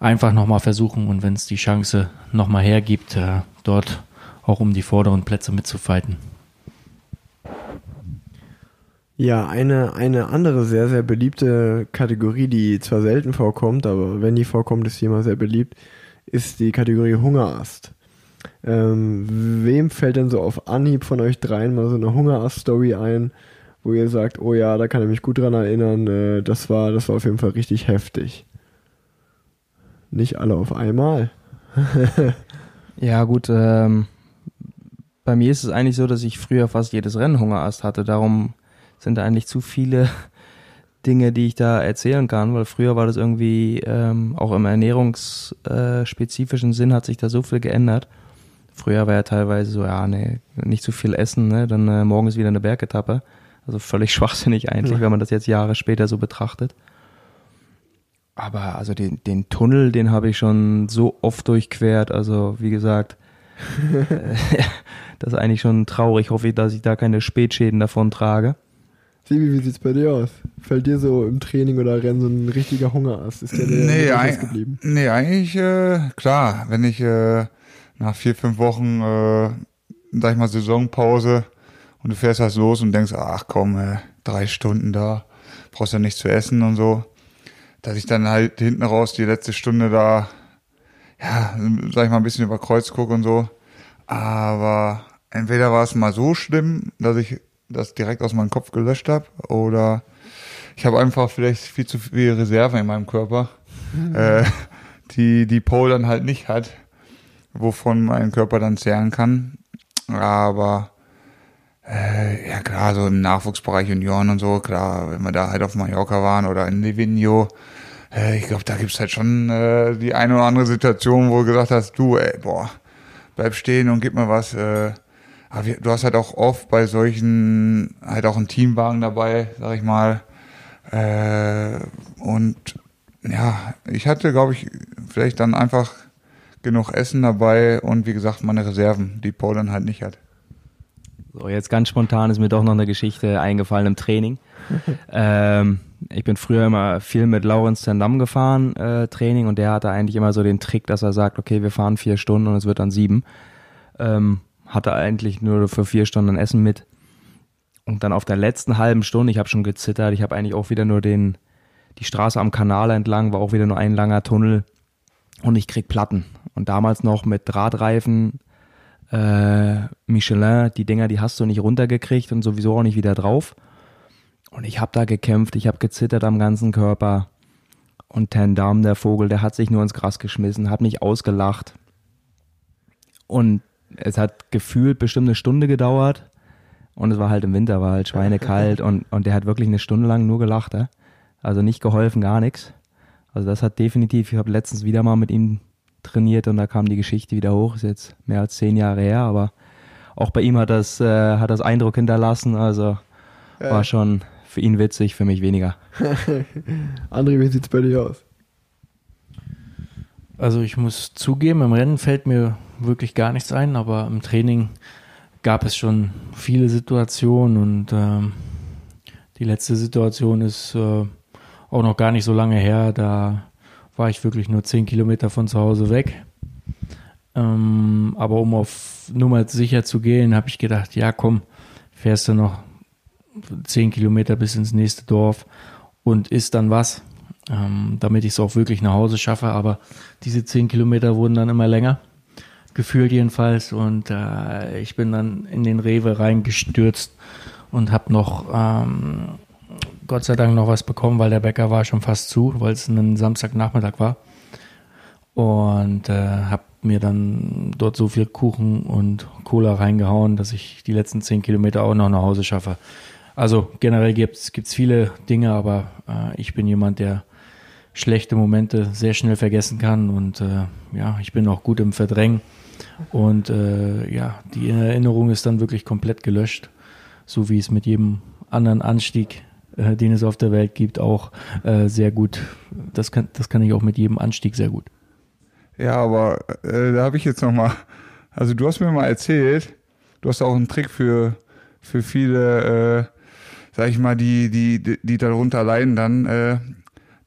einfach nochmal versuchen und wenn es die Chance nochmal hergibt, äh, dort auch um die vorderen Plätze mitzufighten. Ja, eine, eine andere sehr, sehr beliebte Kategorie, die zwar selten vorkommt, aber wenn die vorkommt, ist sie immer sehr beliebt, ist die Kategorie Hungerast. Ähm, wem fällt denn so auf Anhieb von euch dreien mal so eine Hungerast-Story ein, wo ihr sagt, oh ja, da kann ich mich gut dran erinnern, äh, das war, das war auf jeden Fall richtig heftig. Nicht alle auf einmal. Ja, gut, ähm, bei mir ist es eigentlich so, dass ich früher fast jedes Rennen Hungerast hatte. Darum sind da eigentlich zu viele Dinge, die ich da erzählen kann, weil früher war das irgendwie, ähm, auch im ernährungsspezifischen Sinn hat sich da so viel geändert. Früher war ja teilweise so, ja, nee, nicht zu viel essen, ne? dann äh, morgens wieder eine Bergetappe. Also völlig schwachsinnig eigentlich, Ja. wenn man das jetzt Jahre später so betrachtet. Aber also den, den Tunnel, den habe ich schon so oft durchquert. Also wie gesagt, äh, das ist eigentlich schon traurig. Ich hoffe, dass ich da keine Spätschäden davon trage. Sibi, wie sieht's bei dir aus? Fällt dir so im Training oder Rennen so ein richtiger Hungerast? Ist der dir Nee, nee, eig- geblieben? nee, eigentlich, äh, klar, wenn ich äh, nach vier, fünf Wochen, äh, sag ich mal, Saisonpause und du fährst halt los und denkst, ach komm, äh, drei Stunden da, brauchst ja nichts zu essen und so, dass ich dann halt hinten raus die letzte Stunde da, ja, sag ich mal, ein bisschen über Kreuz gucke und so. Aber entweder war es mal so schlimm, dass ich das direkt aus meinem Kopf gelöscht habe, oder ich habe einfach vielleicht viel zu viel Reserve in meinem Körper, äh, die die Pole dann halt nicht hat, wovon mein Körper dann zehren kann. Aber äh, ja klar, so im Nachwuchsbereich Junioren und so, klar, wenn wir da halt auf Mallorca waren oder in Livigno, äh, ich glaube, da gibt's halt schon äh, die eine oder andere Situation, wo du gesagt hast, du, ey, boah, bleib stehen und gib mir was. Äh, aber wir, du hast halt auch oft bei solchen halt auch einen Teamwagen dabei, sag ich mal. Äh, und ja, ich hatte, glaube ich, vielleicht dann einfach genug Essen dabei und wie gesagt meine Reserven, die Paul dann halt nicht hat. So, jetzt ganz spontan ist mir doch noch eine Geschichte eingefallen im Training. ähm, ich bin früher immer viel mit Laurens Zendam gefahren, äh, Training, und der hatte eigentlich immer so den Trick, dass er sagt, okay, wir fahren vier Stunden und es wird dann sieben. Ähm, hatte eigentlich nur für vier Stunden Essen mit. Und dann auf der letzten halben Stunde, ich habe schon gezittert, ich habe eigentlich auch wieder nur den, die Straße am Kanal entlang, war auch wieder nur ein langer Tunnel und ich krieg Platten. Und damals noch mit Drahtreifen, äh, Michelin, die Dinger, die hast du nicht runtergekriegt und sowieso auch nicht wieder drauf. Und ich habe da gekämpft, ich habe gezittert am ganzen Körper. Und Tendam, der Vogel, der hat sich nur ins Gras geschmissen, hat mich ausgelacht. Und es hat gefühlt bestimmt eine Stunde gedauert. Und es war halt im Winter, war halt schweinekalt. und, und der hat wirklich eine Stunde lang nur gelacht. Äh? Also nicht geholfen, gar nichts. Also das hat definitiv, ich habe letztens wieder mal mit ihm trainiert und da kam die Geschichte wieder hoch. Ist jetzt mehr als zehn Jahre her, aber auch bei ihm hat das, äh, hat das Eindruck hinterlassen. Also Ja. war schon für ihn witzig, für mich weniger. André, wie sieht's bei dir aus? Also ich muss zugeben, im Rennen fällt mir wirklich gar nichts ein, aber im Training gab es schon viele Situationen und ähm, die letzte Situation ist äh, auch noch gar nicht so lange her. Da war ich wirklich nur zehn Kilometer von zu Hause weg. Ähm, aber um auf Nummer sicher zu gehen, habe ich gedacht, ja komm, fährst du noch zehn Kilometer bis ins nächste Dorf und isst dann was, ähm, damit ich es auch wirklich nach Hause schaffe. Aber diese zehn Kilometer wurden dann immer länger, gefühlt jedenfalls. Und äh, ich bin dann in den Rewe reingestürzt und habe noch ähm, Gott sei Dank noch was bekommen, weil der Bäcker war schon fast zu, weil es ein Samstagnachmittag war. Und äh, habe mir dann dort so viel Kuchen und Cola reingehauen, dass ich die letzten zehn Kilometer auch noch nach Hause schaffe. Also generell gibt's gibt's viele Dinge, aber äh, ich bin jemand, der schlechte Momente sehr schnell vergessen kann und äh, ja, ich bin auch gut im Verdrängen und äh, ja, die Erinnerung ist dann wirklich komplett gelöscht, so wie es mit jedem anderen Anstieg, äh, den es auf der Welt gibt, auch äh, sehr gut. Das kann, das kann ich auch mit jedem Anstieg sehr gut. Ja, aber äh, da habe ich jetzt noch mal, also du hast mir mal erzählt, du hast auch einen Trick für für viele, äh, sag ich mal, die die die, darunter leiden dann, äh,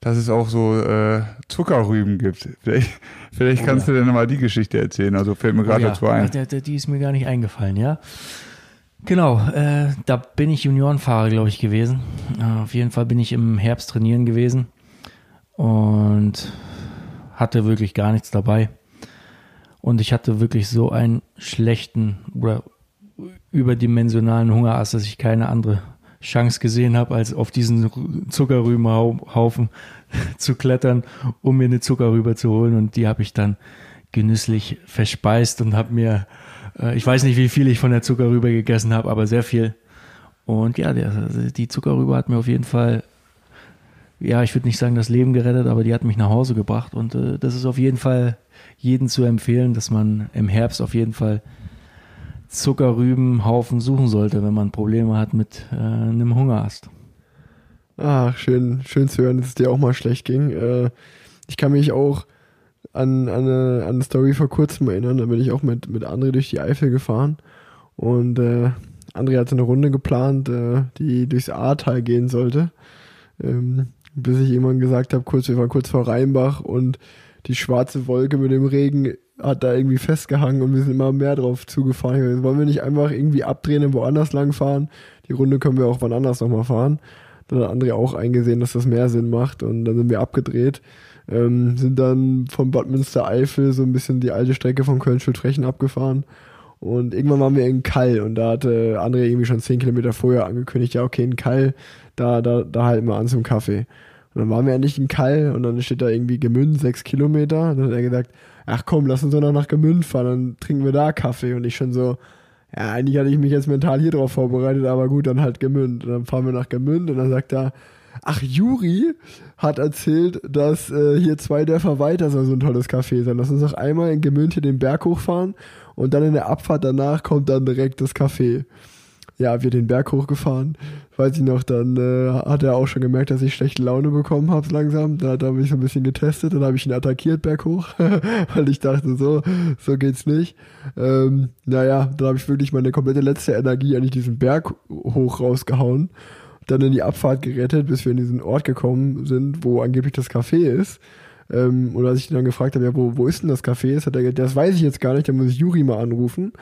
dass es auch so äh, Zuckerrüben gibt. Vielleicht, vielleicht Oh kannst ja. du dir mal die Geschichte erzählen. Also fällt mir gerade Oh ja, dazu ein. der- Die ist mir gar nicht eingefallen, ja. Genau, äh, da bin ich Juniorenfahrer, glaube ich, gewesen. Äh, auf jeden Fall bin ich im Herbst trainieren gewesen und hatte wirklich gar nichts dabei. Und ich hatte wirklich so einen schlechten oder überdimensionalen Hungerass, dass ich keine andere Chance gesehen habe, als auf diesen Zuckerrübenhaufen zu klettern, um mir eine Zuckerrübe zu holen. Und die habe ich dann genüsslich verspeist und habe mir, äh, ich weiß nicht, wie viel ich von der Zuckerrübe gegessen habe, aber sehr viel. Und ja, der, die Zuckerrübe hat mir auf jeden Fall, ja, ich würde nicht sagen das Leben gerettet, aber die hat mich nach Hause gebracht. Und äh, das ist auf jeden Fall jeden zu empfehlen, dass man im Herbst auf jeden Fall Zuckerrübenhaufen suchen sollte, wenn man Probleme hat mit äh, einem Hungerast. Ach, schön, schön zu hören, dass es dir auch mal schlecht ging. Äh, ich kann mich auch an, an, eine, an eine Story vor kurzem erinnern. Da bin ich auch mit, mit André durch die Eifel gefahren. Und äh, André hatte eine Runde geplant, äh, die durchs Ahrtal gehen sollte. Ähm, bis ich irgendwann gesagt habe, kurz, wir waren kurz vor Rheinbach und die schwarze Wolke mit dem Regen hat da irgendwie festgehangen und wir sind immer mehr drauf zugefahren. Gesagt, Wollen wir nicht einfach irgendwie abdrehen und woanders lang fahren? Die Runde können wir auch wann anders nochmal fahren. Dann hat André auch eingesehen, dass das mehr Sinn macht und dann sind wir abgedreht. Ähm, sind dann von Bad Münstereifel so ein bisschen die alte Strecke von Köln-Schultrechen abgefahren. Und irgendwann waren wir in Kall und da hatte André irgendwie schon zehn Kilometer vorher angekündigt, ja okay, in Kall, da, da, da halten wir an zum Kaffee. Und dann waren wir endlich in Kall und dann steht da irgendwie Gemünd, sechs Kilometer. Und dann hat er gesagt, ach komm, lass uns doch noch nach Gemünd fahren, dann trinken wir da Kaffee. Und ich schon so, ja, eigentlich hatte ich mich jetzt mental hier drauf vorbereitet, aber gut, dann halt Gemünd. Und dann fahren wir nach Gemünd und dann sagt er, ach, Juri hat erzählt, dass äh, hier zwei Dörfer weiter soll so ein tolles Café sein. Lass uns doch einmal in Gemünd hier den Berg hochfahren und dann in der Abfahrt danach kommt dann direkt das Café. Ja, wir den Berg hochgefahren. Weiß ich noch, dann äh, hat er auch schon gemerkt, dass ich schlechte Laune bekommen habe langsam. Da, da habe ich so ein bisschen getestet, dann habe ich ihn attackiert berghoch, weil ich dachte, so, so geht's nicht. Ähm, naja, dann habe ich wirklich meine komplette letzte Energie eigentlich diesen Berg hoch rausgehauen. Dann in die Abfahrt gerettet, bis wir in diesen Ort gekommen sind, wo angeblich das Café ist. Ähm, und als ich ihn dann gefragt habe, ja, wo, wo ist denn das Café? Das, hat er, gesagt, das weiß ich jetzt gar nicht, da muss ich Juri mal anrufen.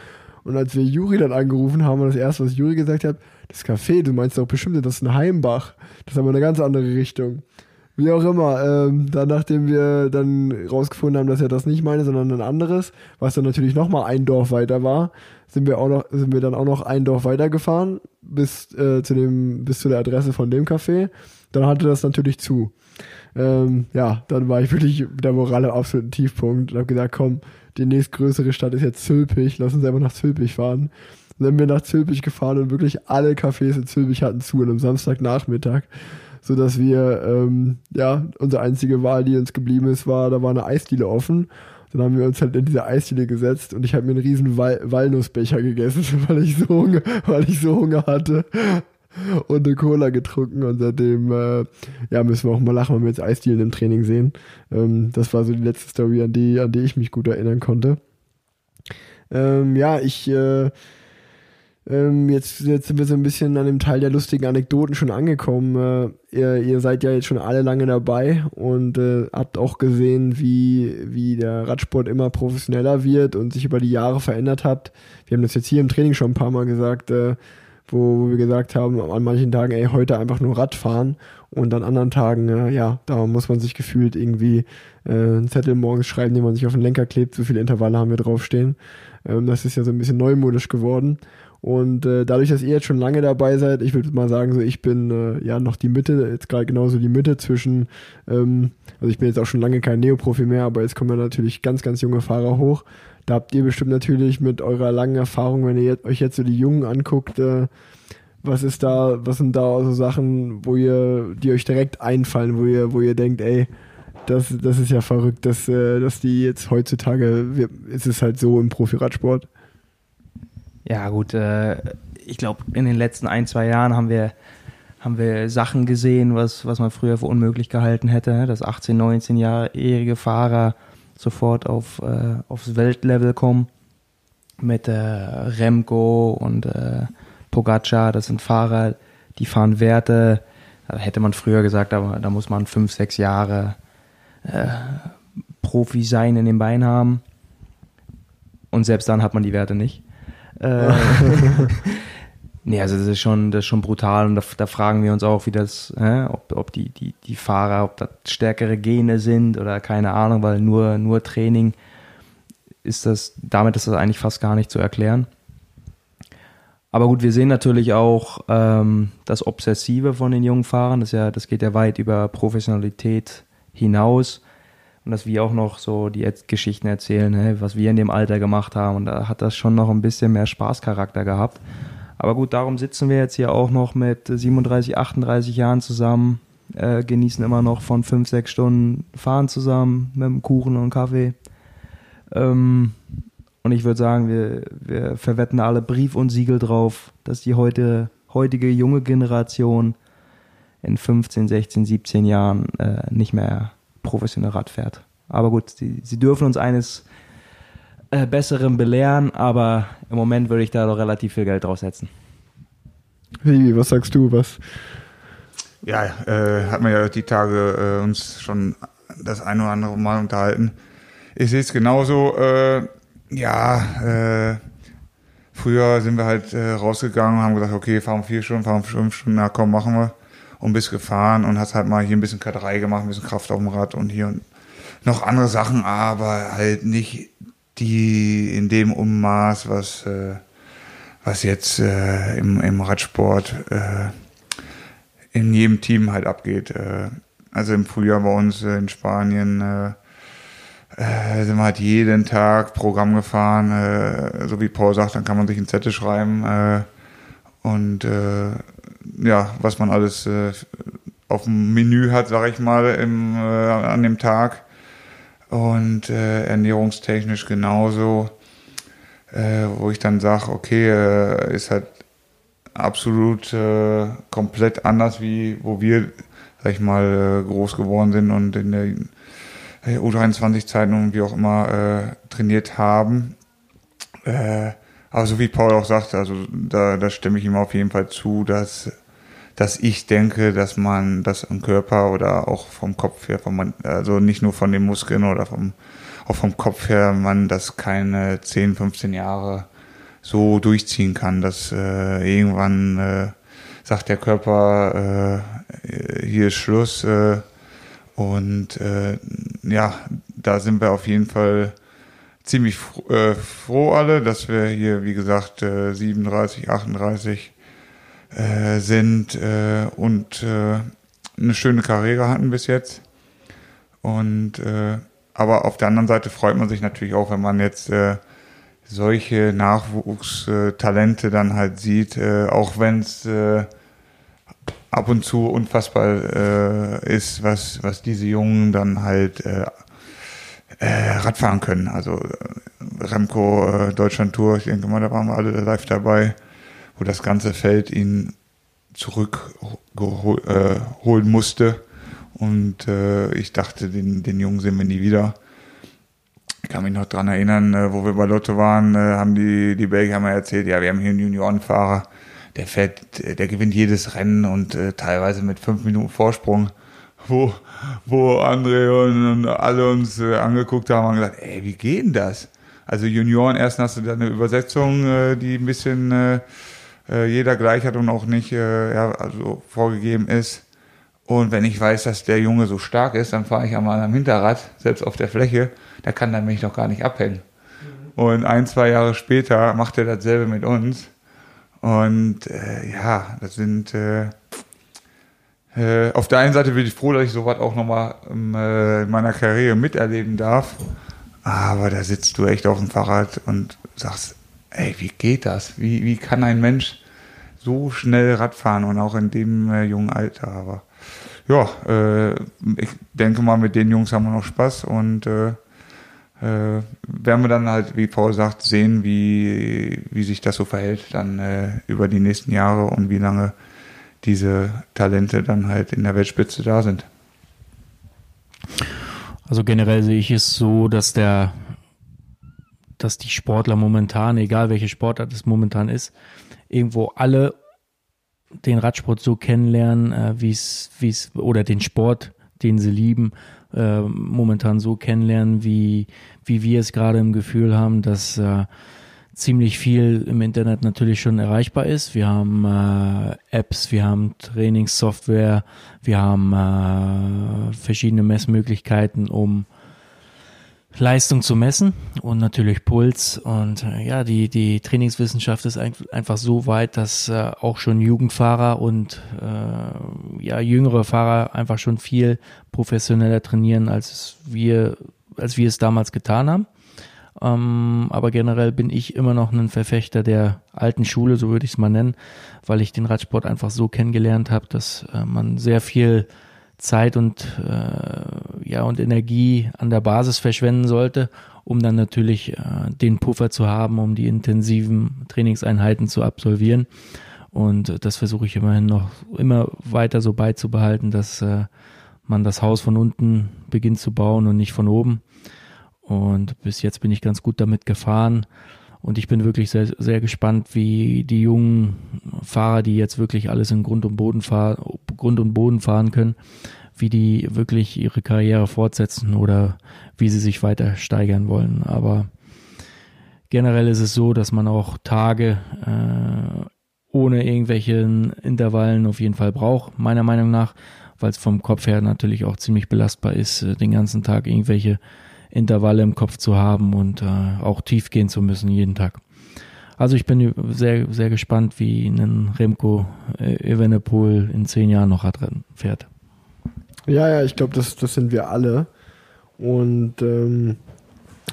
Und als wir Juri dann angerufen haben, war das erste, was Juri gesagt hat, das Café, du meinst doch bestimmt, das ist ein Heimbach. Das ist aber eine ganz andere Richtung. Wie auch immer, ähm, dann nachdem wir dann rausgefunden haben, dass er das nicht meine, sondern ein anderes, was dann natürlich nochmal ein Dorf weiter war, sind wir auch noch, sind wir dann auch noch ein Dorf weitergefahren bis äh, zu dem, bis zu der Adresse von dem Café. Dann hatte das natürlich zu. Ähm, ja, dann war ich wirklich mit der Moral am absoluten Tiefpunkt und habe gesagt, komm, die nächstgrößere Stadt ist jetzt Zülpich, lass uns einfach nach Zülpich fahren. Dann sind wir nach Zülpich gefahren und wirklich alle Cafés in Zülpich hatten zu an einem Samstagnachmittag, so dass wir, ähm, ja, unsere einzige Wahl, die uns geblieben ist, war, da war eine Eisdiele offen. Dann haben wir uns halt in diese Eisdiele gesetzt und ich habe mir einen riesen Wal Walnussbecher gegessen, weil ich so Hunger, weil ich so Hunger hatte und eine Cola getrunken und seitdem äh, ja, müssen wir auch mal lachen, wenn wir jetzt Eisdielen im Training sehen. Ähm, das war so die letzte Story, an die, an die ich mich gut erinnern konnte. Ähm, ja, ich äh, ähm, jetzt, jetzt sind wir so ein bisschen an dem Teil der lustigen Anekdoten schon angekommen. Äh, ihr, ihr seid ja jetzt schon alle lange dabei und äh, habt auch gesehen, wie, wie der Radsport immer professioneller wird und sich über die Jahre verändert hat. Wir haben das jetzt hier im Training schon ein paar Mal gesagt. Äh, wo, wo wir gesagt haben, an manchen Tagen, ey, heute einfach nur Rad fahren und an anderen Tagen, äh, ja, da muss man sich gefühlt irgendwie äh, einen Zettel morgens schreiben, den man sich auf den Lenker klebt, so viele Intervalle haben wir draufstehen. Ähm, das ist ja so ein bisschen neumodisch geworden. Und äh, dadurch, dass ihr jetzt schon lange dabei seid, ich würde mal sagen, so ich bin äh, ja noch die Mitte, jetzt gerade genauso die Mitte zwischen, ähm, also ich bin jetzt auch schon lange kein Neoprofi mehr, aber jetzt kommen ja natürlich ganz, ganz junge Fahrer hoch. Da habt ihr bestimmt natürlich mit eurer langen Erfahrung, wenn ihr jetzt, euch jetzt so die Jungen anguckt, äh, was ist da, was sind da so Sachen, wo ihr, die euch direkt einfallen, wo ihr, wo ihr denkt, ey, das, das ist ja verrückt, dass, äh, dass die jetzt heutzutage, wir, ist es halt so im Profi-Radsport. Ja, gut, äh, ich glaube, in den letzten ein, zwei Jahren haben wir, haben wir Sachen gesehen, was, was man früher für unmöglich gehalten hätte, ne? dass 18-, 19-jährige Fahrer sofort auf, äh, aufs Weltlevel kommen. Mit äh, Remco und äh, Pogacar, das sind Fahrer, die fahren Werte, da hätte man früher gesagt, aber da muss man fünf, sechs Jahre äh, Profi sein in den Beinen haben. Und selbst dann hat man die Werte nicht. Äh, Nee, also das ist schon, das ist schon brutal und da, da fragen wir uns auch, wie das, äh, ob, ob die, die, die Fahrer, ob das stärkere Gene sind oder keine Ahnung, weil nur, nur Training ist das, damit ist das eigentlich fast gar nicht zu erklären. Aber gut, wir sehen natürlich auch ähm, das Obsessive von den jungen Fahrern, das, ja, das geht ja weit über Professionalität hinaus. Und dass wir auch noch so die Geschichten erzählen, hey, was wir in dem Alter gemacht haben. Und da hat das schon noch ein bisschen mehr Spaßcharakter gehabt. Aber gut, darum sitzen wir jetzt hier auch noch mit 37, 38 Jahren zusammen, äh, genießen immer noch von 5, 6 Stunden Fahren zusammen mit einem Kuchen und Kaffee. Ähm, und ich würde sagen, wir, wir verwetten alle Brief und Siegel drauf, dass die heute, heutige junge Generation in 15, 16, 17 Jahren äh, nicht mehr professionell Rad fährt. Aber gut, sie, sie dürfen uns eines äh, Besseren belehren, aber im Moment würde ich da doch relativ viel Geld draufsetzen. Wie, was sagst du, was? Ja, äh, hat man ja die Tage äh, uns schon das ein oder andere Mal unterhalten. Ich sehe es genauso. Äh, ja, äh, früher sind wir halt äh, rausgegangen und haben gesagt, okay, fahren vier Stunden, fahren fünf Stunden, na komm, machen wir. Und bist gefahren und hast halt mal hier ein bisschen K3 gemacht, ein bisschen Kraft auf dem Rad und hier und noch andere Sachen, aber halt nicht die in dem Ummaß, was, äh, was jetzt äh, im, im Radsport äh, in jedem Team halt abgeht. Äh, also im Frühjahr bei uns in Spanien äh, äh, sind wir halt jeden Tag Programm gefahren. Äh, so wie Paul sagt, dann kann man sich einen Zettel schreiben. Äh, und äh, ja, was man alles äh, auf dem Menü hat, sag ich mal, im, äh, an dem Tag und äh, ernährungstechnisch genauso, äh, wo ich dann sage, okay, äh, ist halt absolut äh, komplett anders, wie wo wir, sag ich mal, äh, groß geworden sind und in der äh, U23-Zeiten und wie auch immer äh, trainiert haben. Äh, aber so wie Paul auch sagt, also da, da stimme ich ihm auf jeden Fall zu, dass, dass ich denke, dass man das im Körper oder auch vom Kopf her, vom, also nicht nur von den Muskeln oder vom, auch vom Kopf her, man das keine 10, 15 Jahre so durchziehen kann, dass äh, irgendwann äh, sagt der Körper, äh, hier ist Schluss. Äh, und äh, ja, da sind wir auf jeden Fall ziemlich froh, äh, froh alle, dass wir hier, wie gesagt, äh, 37, 38 äh, sind äh, und äh, eine schöne Karriere hatten bis jetzt. Und äh, aber auf der anderen Seite freut man sich natürlich auch, wenn man jetzt äh, solche Nachwuchstalente dann halt sieht, äh, auch wenn es äh, ab und zu unfassbar äh, ist, was, was diese Jungen dann halt äh, äh, Radfahren können. Also äh, Remco äh, Deutschland Tour, ich denke mal, da waren wir alle live dabei, wo das ganze Feld ihn zurückholen äh, musste. Und äh, ich dachte, den, den Jungen sehen wir nie wieder. Ich kann mich noch dran erinnern, äh, wo wir bei Lotto waren, äh, haben die, die Belgier mal erzählt, ja, wir haben hier einen Juniorenfahrer, der fährt, der gewinnt jedes Rennen und äh, teilweise mit fünf Minuten Vorsprung, wo, wo André und, und alle uns äh, angeguckt haben und gesagt, ey, wie geht denn das? Also Junioren, erst hast du da eine Übersetzung, äh, die ein bisschen äh, jeder gleich hat und auch nicht ja, also vorgegeben ist. Und wenn ich weiß, dass der Junge so stark ist, dann fahre ich einmal am Hinterrad, selbst auf der Fläche, da kann er mich doch gar nicht abhängen. Und ein, zwei Jahre später macht er dasselbe mit uns. Und ja, das sind äh, auf der einen Seite bin ich froh, dass ich sowas auch nochmal ähm, äh, in meiner Karriere miterleben darf. Aber da sitzt du echt auf dem Fahrrad und sagst, ey, wie geht das? Wie, wie kann ein Mensch so schnell Rad fahren und auch in dem äh, jungen Alter? Aber ja, äh, ich denke mal, mit den Jungs haben wir noch Spaß und äh, äh, werden wir dann halt, wie Paul sagt, sehen, wie, wie sich das so verhält, dann äh, über die nächsten Jahre und wie lange diese Talente dann halt in der Weltspitze da sind. Also generell sehe ich es so, dass der, dass die Sportler momentan, egal welche Sportart es momentan ist, irgendwo alle den Radsport so kennenlernen, äh, wie es, wie es, oder den Sport, den sie lieben, äh, momentan so kennenlernen, wie, wie wir es gerade im Gefühl haben, dass äh, ziemlich viel im Internet natürlich schon erreichbar ist. Wir haben äh, Apps, wir haben Trainingssoftware, wir haben äh, verschiedene Messmöglichkeiten, um Leistung zu messen und natürlich Puls. Und äh, ja, die, die Trainingswissenschaft ist ein, einfach so weit, dass äh, auch schon Jugendfahrer und äh, ja, jüngere Fahrer einfach schon viel professioneller trainieren, als wir, als wir es damals getan haben. Ähm, aber generell bin ich immer noch ein Verfechter der alten Schule, so würde ich es mal nennen, weil ich den Radsport einfach so kennengelernt habe, dass äh, man sehr viel Zeit und äh, ja und Energie an der Basis verschwenden sollte, um dann natürlich äh, den Puffer zu haben, um die intensiven Trainingseinheiten zu absolvieren. Und das versuche ich immerhin noch immer weiter so beizubehalten, dass äh, man das Haus von unten beginnt zu bauen und nicht von oben. Und bis jetzt bin ich ganz gut damit gefahren. Und ich bin wirklich sehr, sehr gespannt, wie die jungen Fahrer, die jetzt wirklich alles in Grund und Boden fahren, Grund und Boden fahren können, wie die wirklich ihre Karriere fortsetzen oder wie sie sich weiter steigern wollen. Aber generell ist es so, dass man auch Tage äh, ohne irgendwelchen Intervallen auf jeden Fall braucht, meiner Meinung nach, weil es vom Kopf her natürlich auch ziemlich belastbar ist, äh, den ganzen Tag irgendwelche Intervalle im Kopf zu haben und äh, auch tief gehen zu müssen jeden Tag. Also ich bin sehr, sehr gespannt, wie ein Remco äh, Evenepoel in zehn Jahren noch Radrennen fährt. Ja, ja, ich glaube, das, das sind wir alle. Und ähm,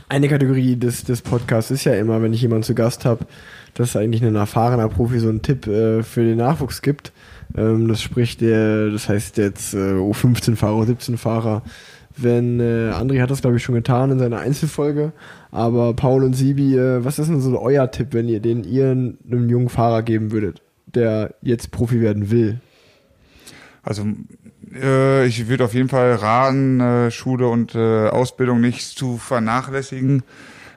eine Kategorie des, des Podcasts ist ja immer, wenn ich jemanden zu Gast habe, dass eigentlich ein erfahrener Profi so einen Tipp äh, für den Nachwuchs gibt. Ähm, das spricht der, das heißt jetzt äh, U15-Fahrer, U17-Fahrer, wenn äh, André hat das glaube ich schon getan in seiner Einzelfolge, aber Paul und Sibi, äh, was ist denn so euer Tipp, wenn ihr den ihr einem jungen Fahrer geben würdet, der jetzt Profi werden will? Also äh, ich würde auf jeden Fall raten, äh, Schule und äh, Ausbildung nicht zu vernachlässigen,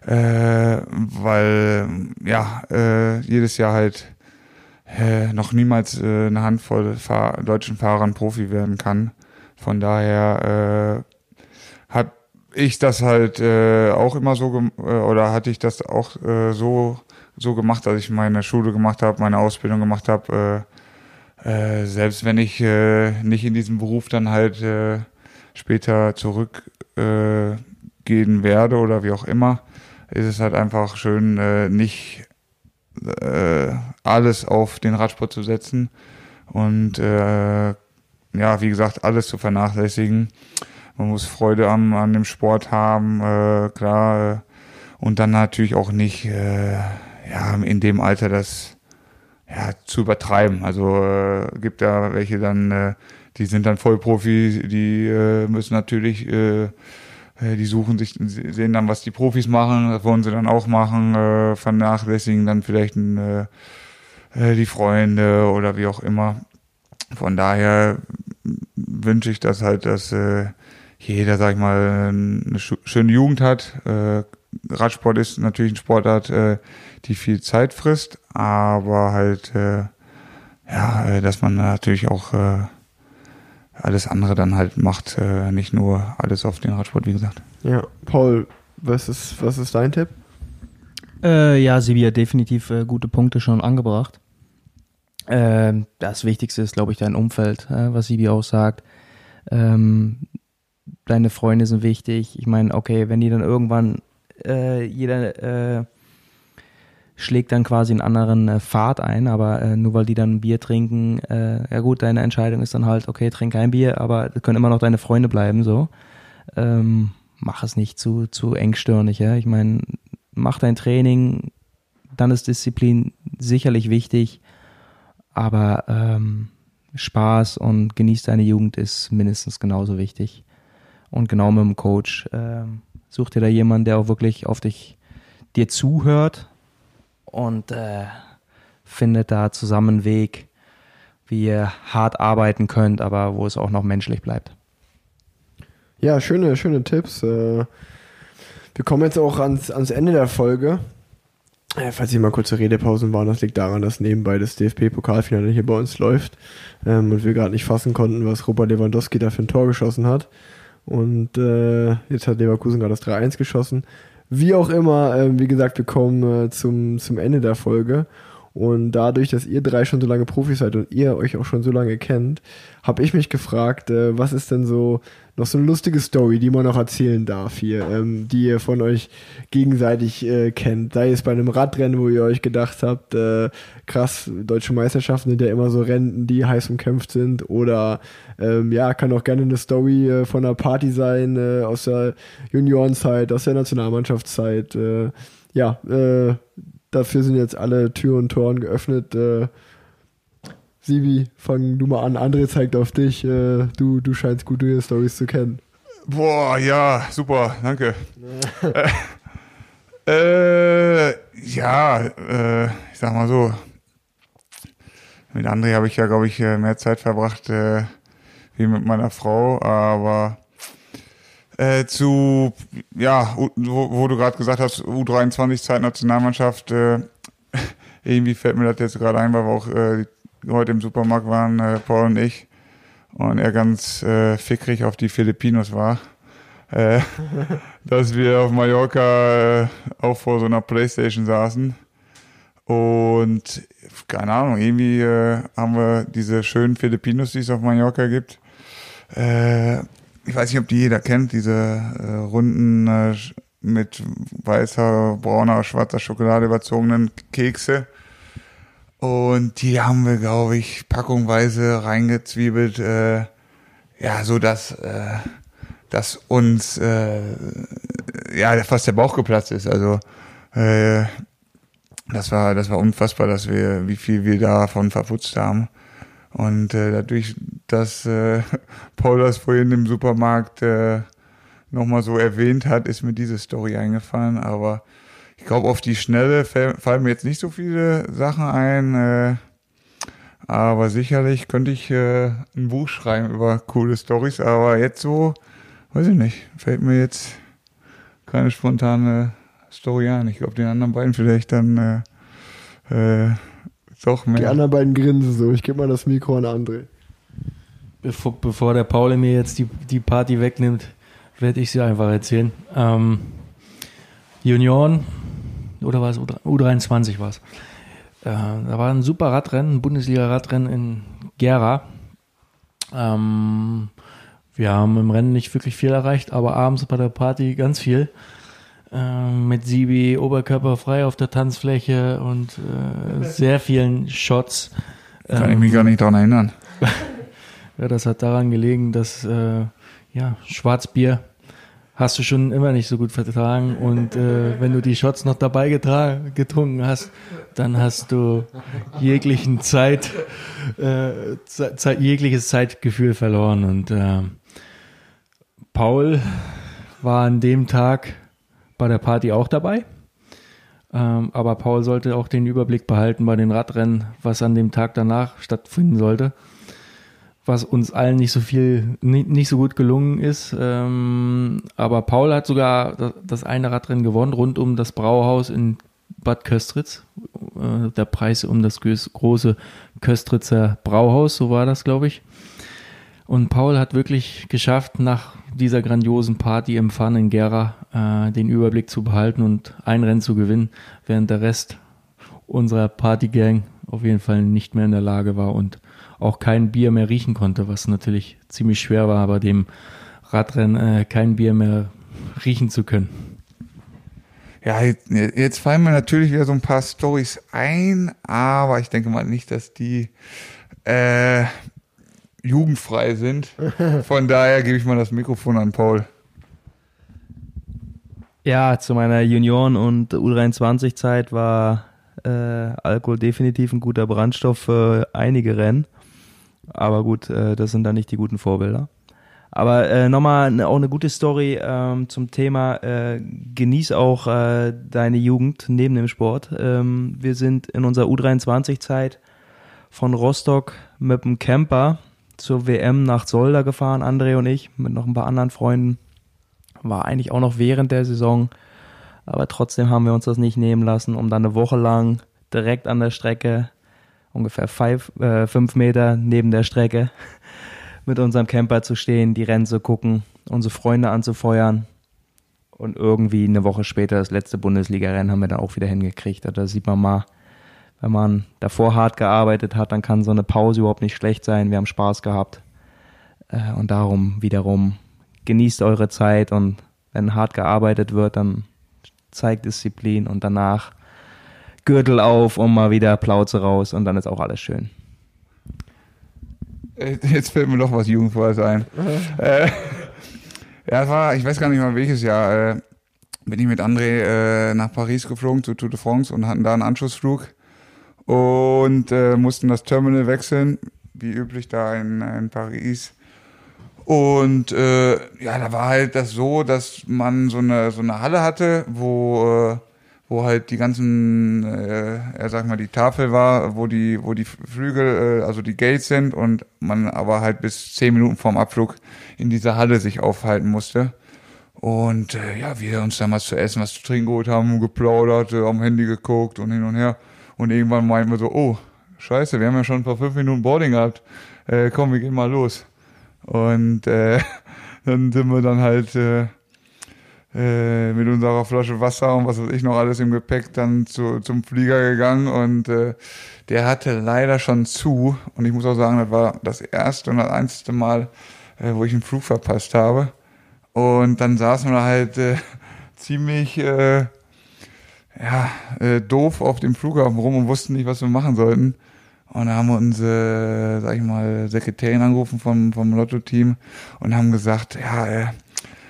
äh, weil ja äh, jedes Jahr halt äh, noch niemals äh, eine Handvoll Fahr deutschen Fahrern Profi werden kann. Von daher äh, habe ich das halt äh, auch immer so äh, oder hatte ich das auch äh, so so gemacht, als ich meine Schule gemacht habe, meine Ausbildung gemacht habe. Äh, äh, selbst wenn ich äh, nicht in diesem Beruf dann halt äh, später zurückgehen äh, werde oder wie auch immer, ist es halt einfach schön, äh, nicht äh, alles auf den Radsport zu setzen und äh, ja, wie gesagt, alles zu vernachlässigen. Man muss Freude am, an dem Sport haben, äh, klar, äh, und dann natürlich auch nicht äh, ja, in dem Alter das ja, zu übertreiben. Also äh, gibt ja welche dann, äh, die sind dann Vollprofi, die äh, müssen natürlich, äh, äh, die suchen sich, sehen dann, was die Profis machen, das wollen sie dann auch machen, äh, vernachlässigen dann vielleicht ein, äh, äh, die Freunde oder wie auch immer. Von daher wünsche ich das halt, dass äh, jeder, sag ich mal, eine schöne Jugend hat. Äh, Radsport ist natürlich ein Sportart, äh, die viel Zeit frisst, aber halt, äh, ja, äh, dass man natürlich auch äh, alles andere dann halt macht, äh, nicht nur alles auf den Radsport, wie gesagt. Ja, Paul, was ist, was ist dein Tipp? Äh, ja, Sibi hat definitiv äh, gute Punkte schon angebracht. Ähm, das Wichtigste ist, glaube ich, dein Umfeld, äh, was Sibi auch sagt. Ähm, deine Freunde sind wichtig. Ich meine, okay, wenn die dann irgendwann äh, jeder äh, schlägt dann quasi einen anderen äh, Pfad ein, aber äh, nur weil die dann ein Bier trinken, äh, ja gut, deine Entscheidung ist dann halt, okay, trink kein Bier, aber können immer noch deine Freunde bleiben, so. Ähm, mach es nicht zu, zu engstirnig, ja. Ich meine, mach dein Training, dann ist Disziplin sicherlich wichtig, aber ähm, Spaß und genieß deine Jugend ist mindestens genauso wichtig. Und genau mit dem Coach. Ähm, such dir da jemanden, der auch wirklich auf dich, dir zuhört und äh, findet da zusammen einen Weg, wie ihr hart arbeiten könnt, aber wo es auch noch menschlich bleibt. Ja, schöne, schöne Tipps. Äh, Wir kommen jetzt auch ans, ans Ende der Folge. Äh, Falls hier mal kurze Redepausen waren, das liegt daran, dass nebenbei das DFB-Pokalfinale hier bei uns läuft ähm, und wir gerade nicht fassen konnten, was Robert Lewandowski da für ein Tor geschossen hat. Und äh, jetzt hat Leverkusen gerade das 3-1 geschossen. Wie auch immer, äh, wie gesagt, wir kommen äh, zum, zum Ende der Folge. Und dadurch, dass ihr drei schon so lange Profis seid und ihr euch auch schon so lange kennt, habe ich mich gefragt, äh, was ist denn so noch so eine lustige Story, die man noch erzählen darf hier, ähm, die ihr von euch gegenseitig äh, kennt. Sei es bei einem Radrennen, wo ihr euch gedacht habt, äh, krass, deutsche Meisterschaften sind ja immer so Rennen, die heiß umkämpft sind. Oder ähm, ja, kann auch gerne eine Story äh, von einer Party sein, äh, aus der Juniorenzeit, aus der Nationalmannschaftszeit. Äh, ja, äh, dafür sind jetzt alle Tür und Toren geöffnet. Sibi, fang du mal an. André zeigt auf dich. Äh, du, du scheinst gute Stories zu kennen. Boah, ja, super, danke. äh, äh, ja, äh, ich sag mal so, mit André habe ich ja, glaube ich, äh, mehr Zeit verbracht wie mit meiner Frau, aber äh, zu, ja, wo, wo du gerade gesagt hast, U23-Zeit Nationalmannschaft, äh, irgendwie fällt mir das jetzt gerade ein, weil wir auch äh, heute im Supermarkt waren, äh, Paul und ich, und er ganz äh, fickrig auf die Filipinos war. Äh, dass wir auf Mallorca äh, auch vor so einer Playstation saßen. Und keine Ahnung, irgendwie äh, haben wir diese schönen Filipinos, die es auf Mallorca gibt. Äh, ich weiß nicht, ob die jeder kennt, diese äh, runden äh, mit weißer, brauner, schwarzer Schokolade überzogenen Kekse. Und die haben wir, glaube ich, packungweise reingezwiebelt, äh, ja, so dass, äh, dass uns äh, ja fast der Bauch geplatzt ist. Also äh, das war, das war unfassbar, dass wir, wie viel wir davon verputzt haben. Und äh, dadurch, dass äh, Paul das vorhin im Supermarkt äh, nochmal so erwähnt hat, ist mir diese Story eingefallen. Aber glaube, auf die Schnelle fallen mir jetzt nicht so viele Sachen ein. Äh, Aber sicherlich könnte ich äh, ein Buch schreiben über coole Stories. Aber jetzt so, weiß ich nicht, fällt mir jetzt keine spontane Story ein. Ich glaube, den anderen beiden vielleicht dann äh, äh, doch mehr. Die anderen beiden grinsen so. Ich gebe mal das Mikro an André. Bevor, bevor der Paul mir jetzt die, die Party wegnimmt, werde ich sie einfach erzählen. Ähm, Junioren, oder was? U23 war es. Äh, da war ein super Radrennen, ein Bundesliga-Radrennen in Gera. Ähm, wir haben im Rennen nicht wirklich viel erreicht, aber abends bei der Party ganz viel. Ähm, mit Sibi oberkörperfrei auf der Tanzfläche und äh, sehr vielen Shots. Kann ich mich gar nicht daran erinnern. ja, das hat daran gelegen, dass äh, ja, Schwarzbier hast du schon immer nicht so gut vertragen und äh, wenn du die Shots noch dabei getrunken hast, dann hast du jeglichen Zeit, äh, Zeit, jegliches Zeitgefühl verloren und äh, Paul war an dem Tag bei der Party auch dabei. Ähm, aber Paul sollte auch den Überblick behalten bei den Radrennen, was an dem Tag danach stattfinden sollte. Was uns allen nicht so viel, nicht, nicht so gut gelungen ist. Ähm, aber Paul hat sogar das eine Radrennen gewonnen, rund um das Brauhaus in Bad Köstritz. Äh, der Preis um das große Köstritzer Brauhaus, so war das, glaube ich. Und Paul hat wirklich geschafft, nach dieser grandiosen Party im Fun in Gera äh, den Überblick zu behalten und ein Rennen zu gewinnen, während der Rest unserer Partygang auf jeden Fall nicht mehr in der Lage war und auch kein Bier mehr riechen konnte, was natürlich ziemlich schwer war, bei dem Radrennen äh, kein Bier mehr riechen zu können. Ja, jetzt, jetzt fallen mir natürlich wieder so ein paar Stories ein, aber ich denke mal nicht, dass die äh, jugendfrei sind. Von daher gebe ich mal das Mikrofon an Paul. Ja, zu meiner Junioren- und U23-Zeit war äh, Alkohol definitiv ein guter Brandstoff für einige Rennen. Aber gut, äh, das sind dann nicht die guten Vorbilder. Aber äh, nochmal ne, auch eine gute Story ähm, zum Thema äh, genieß auch äh, deine Jugend neben dem Sport. Ähm, wir sind in unserer U23-Zeit von Rostock mit dem Camper zur WM nach Solda gefahren, André und ich, mit noch ein paar anderen Freunden. War eigentlich auch noch während der Saison, aber trotzdem haben wir uns das nicht nehmen lassen, um dann eine Woche lang direkt an der Strecke, ungefähr five, äh, fünf Meter neben der Strecke, mit unserem Camper zu stehen, die Rennen zu gucken, unsere Freunde anzufeuern. Und irgendwie eine Woche später das letzte Bundesliga-Rennen haben wir dann auch wieder hingekriegt. Da sieht man mal, wenn man davor hart gearbeitet hat, dann kann so eine Pause überhaupt nicht schlecht sein. Wir haben Spaß gehabt. Äh, und darum wiederum genießt eure Zeit und wenn hart gearbeitet wird, dann zeigt Disziplin und danach Gürtel auf und mal wieder Plauze raus und dann ist auch alles schön. Äh, jetzt fällt mir noch was Jugendvolles ein. äh, ja, es war, ich weiß gar nicht mal welches Jahr, äh, bin ich mit André äh, nach Paris geflogen zu Tour de France und hatten da einen Anschlussflug und äh, mussten das Terminal wechseln, wie üblich da in, in Paris. Und äh, ja, da war halt das so, dass man so eine so eine Halle hatte, wo äh, wo halt die ganzen, äh, er sag mal die Tafel war, wo die wo die Flügel, äh, also die Gates sind und man aber halt bis zehn Minuten vorm Abflug in dieser Halle sich aufhalten musste. Und äh, ja, wir uns damals zu essen, was zu trinken geholt haben, geplaudert, äh, am Handy geguckt und hin und her. Und irgendwann meinten wir so, oh, scheiße, wir haben ja schon vor fünf Minuten Boarding gehabt. Äh, komm, wir gehen mal los. Und äh, dann sind wir dann halt äh, äh, mit unserer Flasche Wasser und was weiß ich noch alles im Gepäck dann zu, zum Flieger gegangen und äh, der hatte leider schon zu. Und ich muss auch sagen, das war das erste und das einzige Mal, äh, wo ich einen Flug verpasst habe. Und dann saßen wir halt äh, ziemlich äh, ja, äh, doof auf dem Flughafen rum und wussten nicht, was wir machen sollten. Und da haben wir unsere, sag ich mal, Sekretärin angerufen vom, vom Lotto-Team und haben gesagt, ja, äh,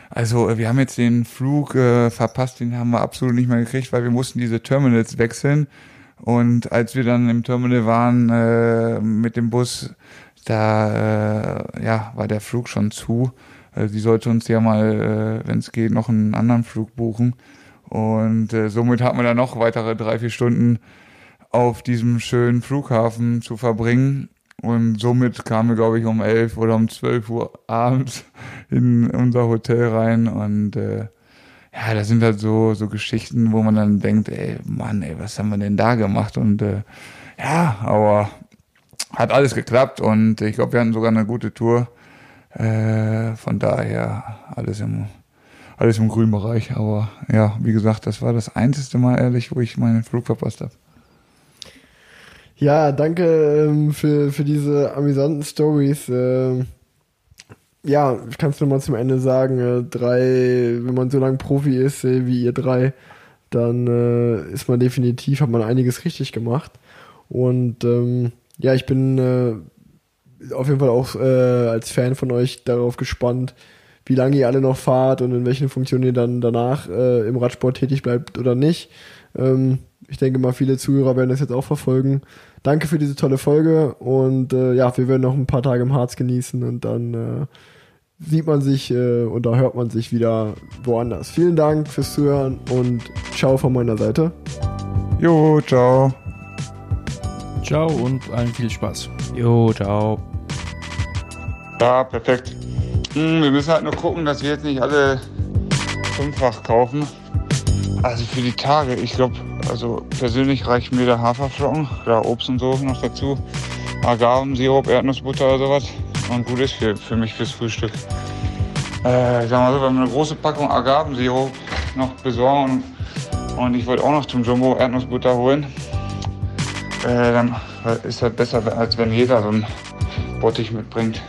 also äh, wir haben jetzt den Flug äh, verpasst, den haben wir absolut nicht mehr gekriegt, weil wir mussten diese Terminals wechseln. Und als wir dann im Terminal waren äh, mit dem Bus, da äh, ja, war der Flug schon zu. Also sie sollte uns ja mal, äh, wenn es geht, noch einen anderen Flug buchen. Und äh, somit hatten wir dann noch weitere drei, vier Stunden auf diesem schönen Flughafen zu verbringen. Und somit kamen wir, glaube ich, um 11 oder um 12 Uhr abends in unser Hotel rein. Und äh, ja, das sind halt so, so Geschichten, wo man dann denkt, ey, Mann, ey, was haben wir denn da gemacht? Und äh, ja, aber hat alles geklappt und ich glaube, wir hatten sogar eine gute Tour. Äh, von daher alles im, alles im grünen Bereich. Aber ja, wie gesagt, das war das einzige Mal ehrlich, wo ich meinen Flug verpasst habe. Ja, danke ähm, für, für diese amüsanten Stories. Ähm, ja, ich kann es nur mal zum Ende sagen. Äh, drei, wenn man so lange Profi ist äh, wie ihr drei, dann äh, ist man definitiv, hat man einiges richtig gemacht. Und ähm, ja, ich bin äh, auf jeden Fall auch äh, als Fan von euch darauf gespannt, wie lange ihr alle noch fahrt und in welchen Funktionen ihr dann danach äh, im Radsport tätig bleibt oder nicht. Ähm, ich denke mal, viele Zuhörer werden das jetzt auch verfolgen. Danke für diese tolle Folge und äh, ja, wir werden noch ein paar Tage im Harz genießen und dann äh, sieht man sich äh, und da hört man sich wieder woanders. Vielen Dank fürs Zuhören und ciao von meiner Seite. Jo, ciao. Ciao und allen viel Spaß. Jo, ciao. Ja, perfekt. Hm, wir müssen halt nur gucken, dass wir jetzt nicht alle fünffach kaufen. Also für die Tage, ich glaube, also persönlich reicht mir der Haferflocken, klar Obst und so noch dazu, Agavensirup, Erdnussbutter oder sowas und gut ist für, für mich fürs Frühstück. Äh, ich sag mal so, wenn wir eine große Packung Agavensirup noch besorgen und, und ich wollte auch noch zum Jumbo Erdnussbutter holen, äh, dann ist das besser, als wenn jeder so einen Bottich mitbringt.